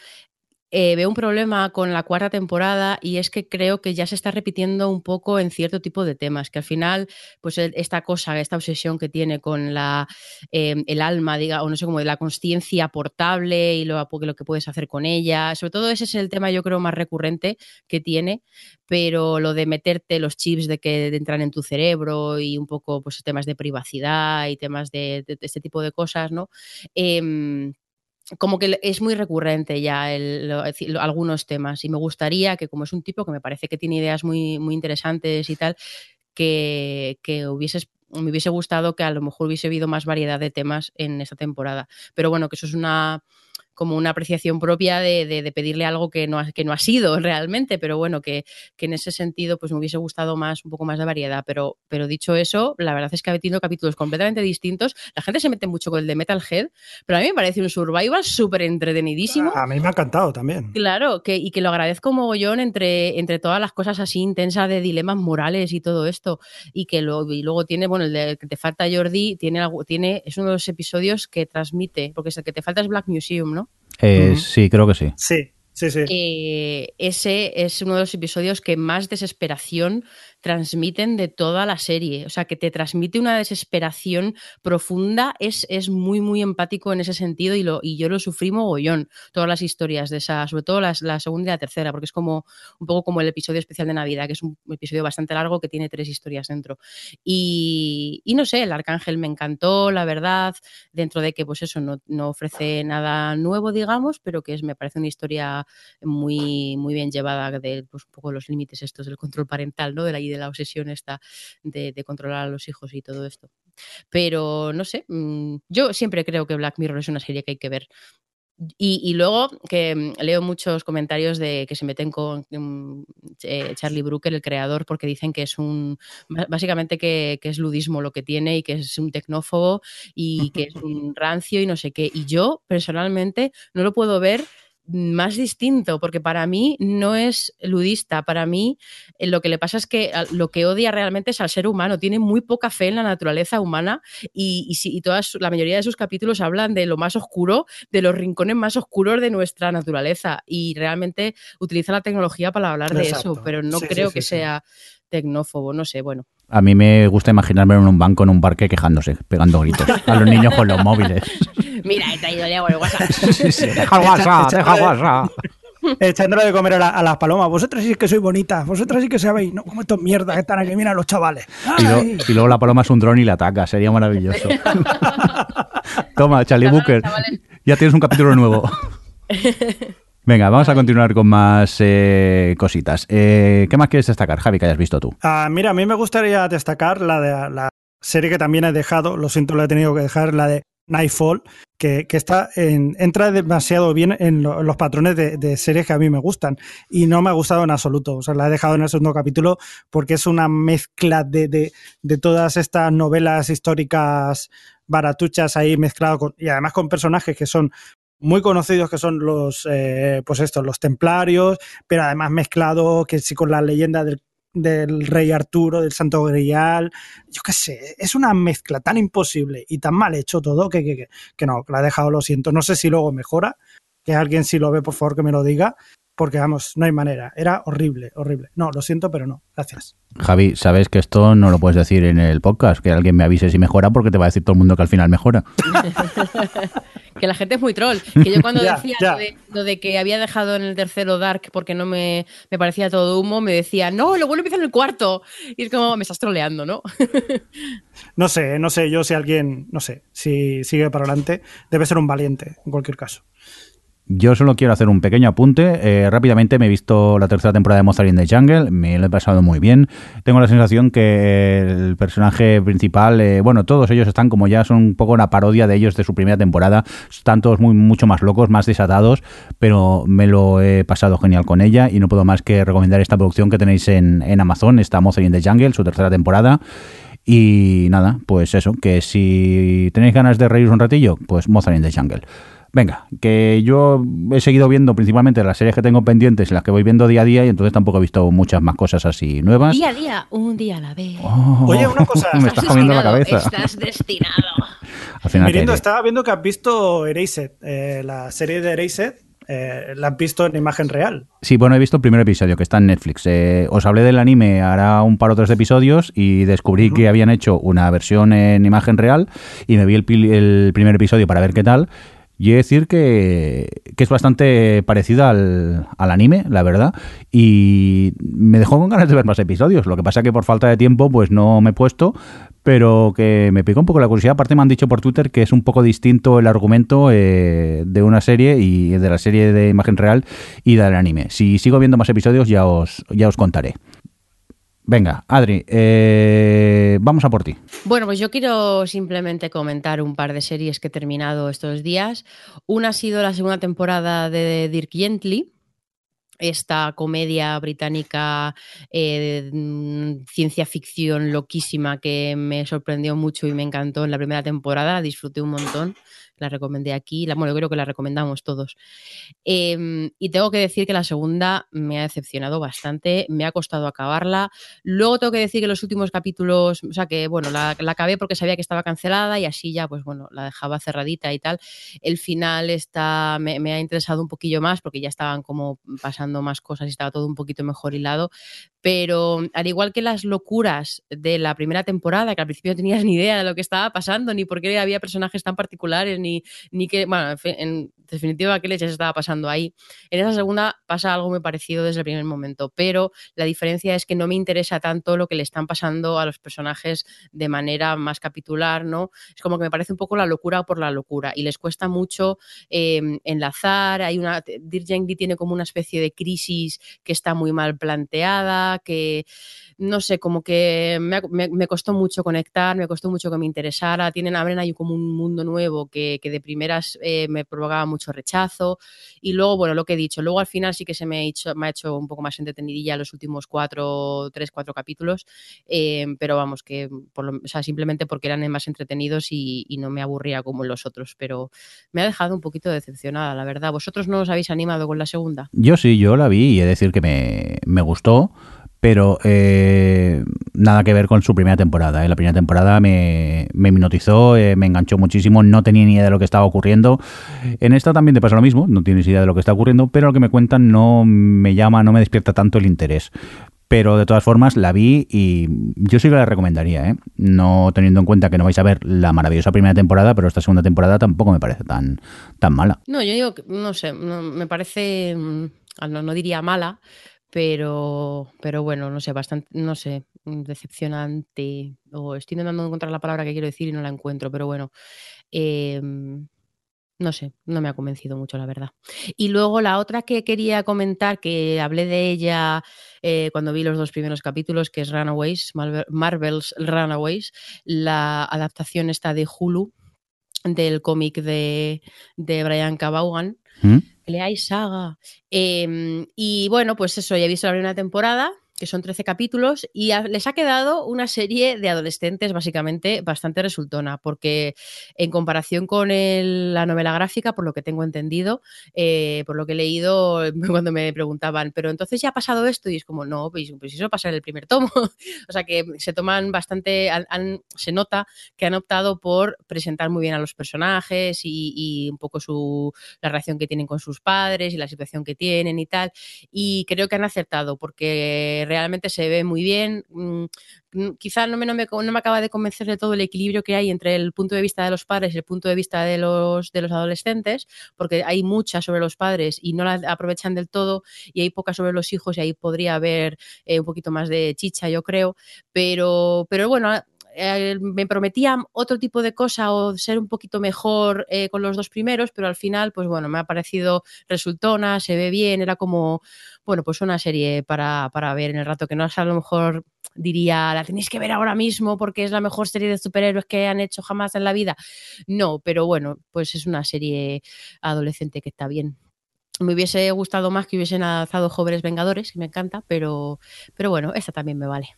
eh, veo un problema con la cuarta temporada y es que creo que ya se está repitiendo un poco en cierto tipo de temas, que al final, pues el- esta cosa, esta obsesión que tiene con la, eh, el alma, diga, o no sé cómo, la conciencia portable y lo, lo que puedes hacer con ella, sobre todo ese es el tema yo creo más recurrente que tiene, pero lo de meterte los chips de que entran en tu cerebro y un poco pues temas de privacidad y temas de, de- de este tipo de cosas, ¿no? Em, como que es muy recurrente ya el- algunos temas y me gustaría que como es un tipo que me parece que tiene ideas muy, muy interesantes y tal, que, que hubieses, me hubiese gustado que a lo mejor hubiese habido más variedad de temas en esta temporada. Pero bueno, que eso es una como una apreciación propia de, de- de pedirle algo que no, ha, que no ha sido (laughs) realmente, pero bueno, que, que en ese sentido pues me hubiese gustado más, un poco más de variedad. Pero, pero dicho eso, la verdad es que ha tenido capítulos completamente distintos. La gente se mete mucho con el de Metalhead, pero a mí me parece un survival súper entretenidísimo. A mí me ha encantado también. Claro, que, y que lo agradezco mogollón entre, entre todas las cosas así intensas de dilemas morales y todo esto. Y que lo, y luego tiene, bueno, el de que te falta Jordi, tiene, algo- tiene, es uno de los episodios que transmite, porque es el que te falta es Black Museum, ¿no? Eh. Sí, creo que sí. Sí, sí, sí. Eh, ese es uno de los episodios que más desesperación transmiten de toda la serie. O sea, que te transmite una desesperación profunda. Es, es muy, muy empático en ese sentido y, lo, y yo lo sufrí mogollón. Todas las historias de esa, sobre todo las, la segunda y la tercera, porque es como un poco como el episodio especial de Navidad, que es un episodio bastante largo que tiene tres historias dentro. Y, y no sé, el Arcángel me encantó, la verdad, dentro de que, pues eso, no, no ofrece nada nuevo, digamos, pero que es, me parece una historia muy, muy bien llevada de pues, un poco los límites estos del control parental, ¿no? De la, y de la obsesión esta de, de controlar a los hijos y todo esto. Pero no sé, mm, yo siempre creo que Black Mirror es una serie que hay que ver. Y, y luego que mm, leo muchos comentarios de que se meten con mm, eh, Charlie Brooker, el creador, porque dicen que es un básicamente que, que es ludismo lo que tiene y que es un tecnófobo y que es (laughs) un rancio y no sé qué. Y yo personalmente no lo puedo ver más distinto, porque para mí no es ludista, para mí eh, lo que le pasa es que a- lo que odia realmente es al ser humano, tiene muy poca fe en la naturaleza humana y, y, sí- y todas, la mayoría de sus capítulos hablan de lo más oscuro, de los rincones más oscuros de nuestra naturaleza y realmente utiliza la tecnología para hablar de Exacto. eso, pero no Sí, creo sí, que sea tecnófobo, no sé, bueno. A mí me gusta imaginarme en un banco, en un parque, quejándose, pegando gritos a los niños con los móviles. (laughs) Mira, he traído ya el WhatsApp. deja el WhatsApp, deja el WhatsApp. Echándole de comer a, la- a las palomas. Vosotras sí que sois bonitas, vosotras sí que sabéis, no como estos mierdas que están aquí, mira los chavales. Y, lo- y luego la paloma es un dron y la ataca, sería maravilloso. (laughs) Toma, Charlie Booker, ya tienes un capítulo nuevo. (laughs) Venga, vamos a continuar con más eh, cositas. Eh, ¿Qué más quieres destacar, Javi, que hayas visto tú? Ah, mira, a mí me gustaría destacar la de la serie que también he dejado, lo siento, la he tenido que dejar, la de Nightfall, que, que está en- entra demasiado bien en, lo- en los patrones de, de series que a mí me gustan. Y no me ha gustado en absoluto. O sea, la he dejado en el segundo capítulo porque es una mezcla de, de, de todas estas novelas históricas baratuchas ahí mezclado con, y además con personajes que son muy conocidos que son los eh, pues estos los templarios pero además mezclado que sí con la leyenda del, del rey Arturo del Santo Grial. Yo qué sé es una mezcla tan imposible y tan mal hecho todo que, que, que, que no que la he dejado lo siento. No sé si luego mejora que alguien si lo ve por favor que me lo diga porque vamos no hay manera. Era horrible horrible. No lo siento pero no. Gracias. Javi, sabes que esto no lo puedes decir en el podcast, que alguien me avise si mejora porque te va a decir todo el mundo que al final mejora. (laughs) que la gente es muy troll. Que yo cuando (laughs) decía ya. Lo, de, lo de que había dejado en el tercero Dark porque no me, me parecía todo humo, me decía, no, lo bueno empieza en el cuarto. Y es como, me estás troleando, ¿no? (laughs) no sé no sé yo si alguien no sé si sigue para adelante debe ser un valiente en cualquier caso Yo solo quiero hacer un pequeño apunte. Eh, rápidamente me he visto la tercera temporada de Mozart in the Jungle, me lo he pasado muy bien. Tengo la sensación que el personaje principal, eh, bueno, todos ellos están como ya son un poco una parodia de ellos de su primera temporada. Están todos muy, mucho más locos, más desatados, pero me lo he pasado genial con ella y no puedo más que recomendar esta producción que tenéis en, Amazon, esta Mozart in the Jungle, su tercera temporada. Y nada, pues eso, que si tenéis ganas de reír un ratillo, pues Mozart in the Jungle. Venga, que yo he seguido viendo principalmente las series que tengo pendientes, las que voy viendo día a día, y entonces tampoco he visto muchas más cosas así nuevas. Día a día, un día a la vez. Oh, Oye, una cosa, (laughs) me estás comiendo la destinado, cabeza. Estás destinado. (laughs) Al final Mirindo, estaba viendo que has visto Erased, eh, la serie de Erased, eh, la has visto en imagen real. Sí, bueno, he visto el primer episodio que está en Netflix. Eh, os hablé del anime hará un par o tres de episodios y descubrí que habían hecho una versión en imagen real y me vi el, pil- el primer episodio para ver qué tal. Y he de decir que, que es bastante parecida al, al anime, la verdad, y me dejó con ganas de ver más episodios. Lo que pasa que por falta de tiempo pues no me he puesto, pero que me picó un poco la curiosidad. Aparte me han dicho por Twitter que es un poco distinto el argumento eh, de una serie y de la serie de imagen real y del anime. Si sigo viendo más episodios ya os, ya os contaré. Venga, Adri, eh, vamos a por ti. Bueno, pues yo quiero simplemente comentar un par de series que he terminado estos días. Una ha sido la segunda temporada de Dirk Gently, esta comedia británica eh, mm, ciencia ficción loquísima que me sorprendió mucho y me encantó en la primera temporada, disfruté un montón, la recomendé aquí, la, bueno, creo que la recomendamos todos. Eh, y tengo que decir que la segunda me ha decepcionado bastante, me ha costado acabarla. Luego tengo que decir que los últimos capítulos, o sea que bueno, la, la acabé porque sabía que estaba cancelada y así ya, pues bueno, la dejaba cerradita y tal. El final está, me, me ha interesado un poquillo más porque ya estaban como pasando más cosas y estaba todo un poquito mejor hilado. Pero al igual que las locuras de la primera temporada, que al principio no tenías ni idea de lo que estaba pasando, ni por qué había personajes tan particulares, ni, ni que, bueno, en, fin, en definitiva, qué leches estaba pasando ahí. En esa segunda pasa algo muy parecido desde el primer momento, pero la diferencia es que no me interesa tanto lo que le están pasando a los personajes de manera más capitular, ¿no? Es como que me parece un poco la locura por la locura y les cuesta mucho eh, enlazar. Hay una, tiene como una especie de crisis que está muy mal planteada, que no sé, como que me, costó mucho conectar, me costó mucho que me interesara. Tienen, abren ahí como un mundo nuevo que, que de primeras eh, me provocaba mucho rechazo. Y luego, bueno, lo que he dicho, luego al final sí que se me ha hecho, un poco más entretenidilla los últimos cuatro, tres, cuatro capítulos. Eh, pero vamos, que por lo, o sea, simplemente porque eran más entretenidos y, y, no me aburría como los otros. Pero me ha dejado un poquito decepcionada, la verdad. ¿Vosotros no os habéis animado con la segunda? Yo sí, yo la vi y he de decir que me, me gustó pero eh, nada que ver con su primera temporada. ¿eh? La primera temporada me, me hipnotizó, eh, me enganchó muchísimo, no tenía ni idea de lo que estaba ocurriendo. En esta también te pasa lo mismo, no tienes idea de lo que está ocurriendo, pero lo que me cuentan no me llama, no me despierta tanto el interés. Pero de todas formas la vi y yo sí que la recomendaría, ¿eh? no teniendo en cuenta que no vais a ver la maravillosa primera temporada, pero esta segunda temporada tampoco me parece tan, tan mala. No, yo digo, que, no sé, me parece, no, no diría mala, pero, pero bueno, no sé, bastante, no sé, decepcionante. O estoy intentando encontrar la palabra que quiero decir y no la encuentro, pero bueno. Eh, no sé, no me ha convencido mucho, la verdad. Y luego la otra que quería comentar, que hablé de ella eh, cuando vi los dos primeros capítulos, que es Runaways, Marvel, Marvel's Runaways, la adaptación esta de Hulu, del cómic de, de Brian K. ¿Mm? Leáis saga. Eh, y bueno, pues eso, ya he visto la primera temporada, que son 13 capítulos, y les ha quedado una serie de adolescentes básicamente bastante resultona, porque en comparación con la novela gráfica, por lo que tengo entendido, eh, por lo que he leído (laughs) cuando me preguntaban, pero entonces ya ha pasado esto, y es como, no, pues, pues eso pasa en el primer tomo. (laughs) o sea que se toman bastante, se nota que han optado por presentar muy bien a los personajes y, y un poco su, la relación que tienen con sus padres y la situación que tienen y tal. Y creo que han acertado porque realmente se ve muy bien. Mm, mm, Quizá no me, no, me, no me acaba de convencer de todo el equilibrio que hay entre el punto de vista de los padres y el punto de vista de los, de los adolescentes, porque hay mucha sobre los padres y no la aprovechan del todo, y hay poca sobre los hijos, y ahí podría haber eh, un poquito más de chicha, yo creo. Pero, pero bueno, eh, me prometían otro tipo de cosa o ser un poquito mejor eh, con los dos primeros, pero al final, pues bueno, me ha parecido resultona, se ve bien, era como, bueno, pues una serie para, para ver en el rato que no a lo mejor diría, la tenéis que ver ahora mismo porque es la mejor serie de superhéroes que han hecho jamás en la vida. No, pero bueno, pues es una serie adolescente que está bien. Me hubiese gustado más que hubiesen lanzado Jóvenes Vengadores, que me encanta, pero, pero bueno, esta también me vale.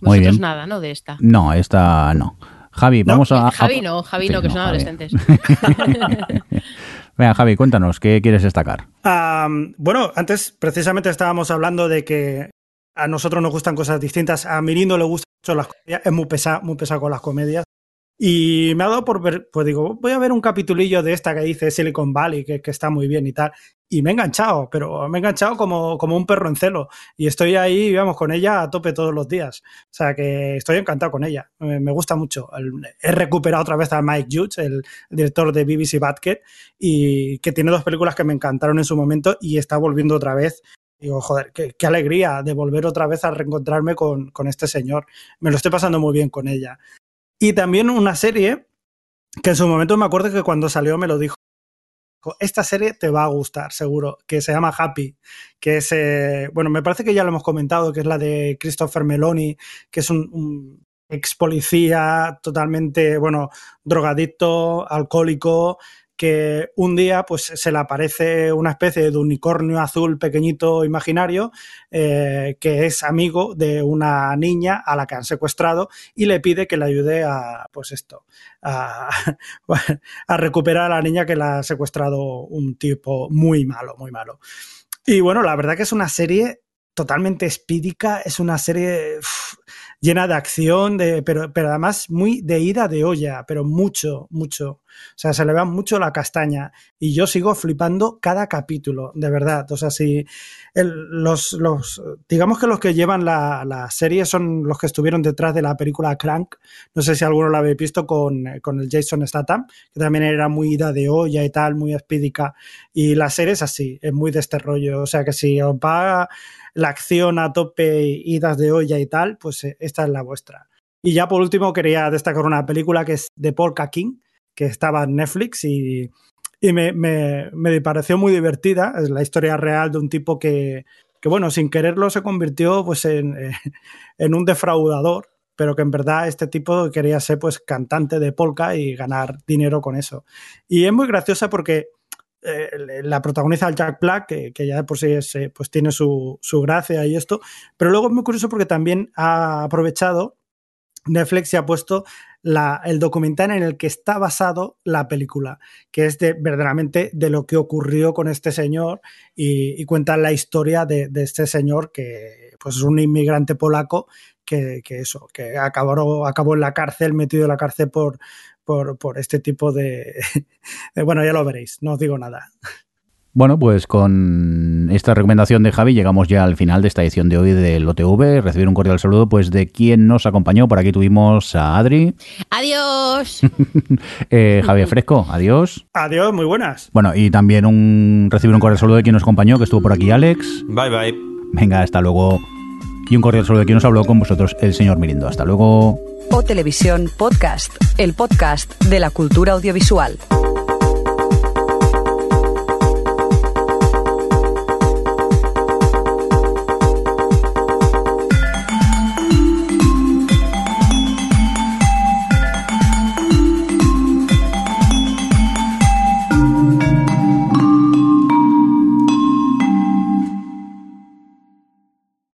Muy Vosotros bien. nada, ¿no? De esta. No, esta no. Javi, No, vamos a... a- Javi no, Javi Sí, no, que no, son Javi. adolescentes. (laughs) Venga, Javi, cuéntanos, ¿qué quieres destacar? Bueno, antes precisamente estábamos hablando de que a nosotros nos gustan cosas distintas. A Mirindo le gustan mucho las comedias, es muy pesado, muy pesado con las comedias. Y me ha dado por ver, pues digo, voy a ver un capitulillo de esta que dice Silicon Valley, que, que está muy bien y tal. Y me he enganchado, pero me he enganchado como, como un perro en celo. Y estoy ahí, vamos, con ella a tope todos los días. O sea que estoy encantado con ella. Me, gusta mucho. El- he recuperado otra vez a Mike Judge, el director de BBC Badger, y que tiene dos películas que me encantaron en su momento y está volviendo otra vez. Digo, joder, qué, qué alegría de volver otra vez a reencontrarme con, con este señor. Me lo estoy pasando muy bien con ella. Y también una serie que en su momento me acuerdo que cuando salió me lo dijo. Esta serie te va a gustar, seguro, que se llama Happy, que es, eh, bueno, me parece que ya lo hemos comentado, que es la de Christopher Meloni, que es un, un ex policía totalmente, bueno, drogadicto, alcohólico, que un día pues se le aparece una especie de unicornio azul pequeñito imaginario eh, que es amigo de una niña a la que han secuestrado y le pide que le ayude a pues esto a, (laughs) recuperar a la niña que la ha secuestrado un tipo muy malo muy malo. Y bueno la verdad que es una serie totalmente espídica es una serie llena de acción de, pero, pero además muy de ida de olla pero mucho mucho sea, se le va mucho la castaña. Y yo sigo flipando cada capítulo, de verdad. O sea, si los, digamos que los que llevan la, la, serie son los que estuvieron detrás de la película Crank. No sé si alguno la habéis visto con, con el Jason Statham, que también era muy ida de olla y tal, muy espídica. Y la serie es así, es muy de este rollo. O sea, que si os va la acción a tope, idas de olla y tal, pues esta es la vuestra. Y ya por último quería destacar una película que es de Polka King, que estaba en Netflix y, y me, me, me, pareció muy divertida. Es la historia real de un tipo que, que bueno, sin quererlo se convirtió pues en, (laughs) en, un defraudador, pero que en verdad este tipo quería ser pues cantante de polka y ganar dinero con eso. Y es muy graciosa porque eh, la protagoniza el Jack Black, que, que, ya por sí es, eh, pues tiene su, su gracia y esto, pero luego es muy curioso porque también ha aprovechado Netflix se ha puesto la, el documental en el que está basado la película, que es de, verdaderamente de lo que ocurrió con este señor y, cuenta la historia de, este señor que pues es un inmigrante polaco que, eso, que acabó, acabó en la cárcel, metido en la cárcel por, por, por este tipo de, de... (laughs) Bueno, ya lo veréis, no os digo nada. Bueno, pues con esta recomendación de Javi llegamos ya al final de esta edición de hoy del OTV. Recibir un cordial saludo pues de quien nos acompañó. Por aquí tuvimos a Adri. Adiós. (laughs) eh, Javier Fresco, adiós. Adiós, muy buenas. Bueno, y también un recibir un cordial saludo de quien nos acompañó, que estuvo por aquí Alex. Bye bye. Venga, hasta luego. Y un cordial saludo de quien nos habló con vosotros, el señor Mirindo. Hasta luego. O Televisión Podcast, el podcast de la cultura audiovisual.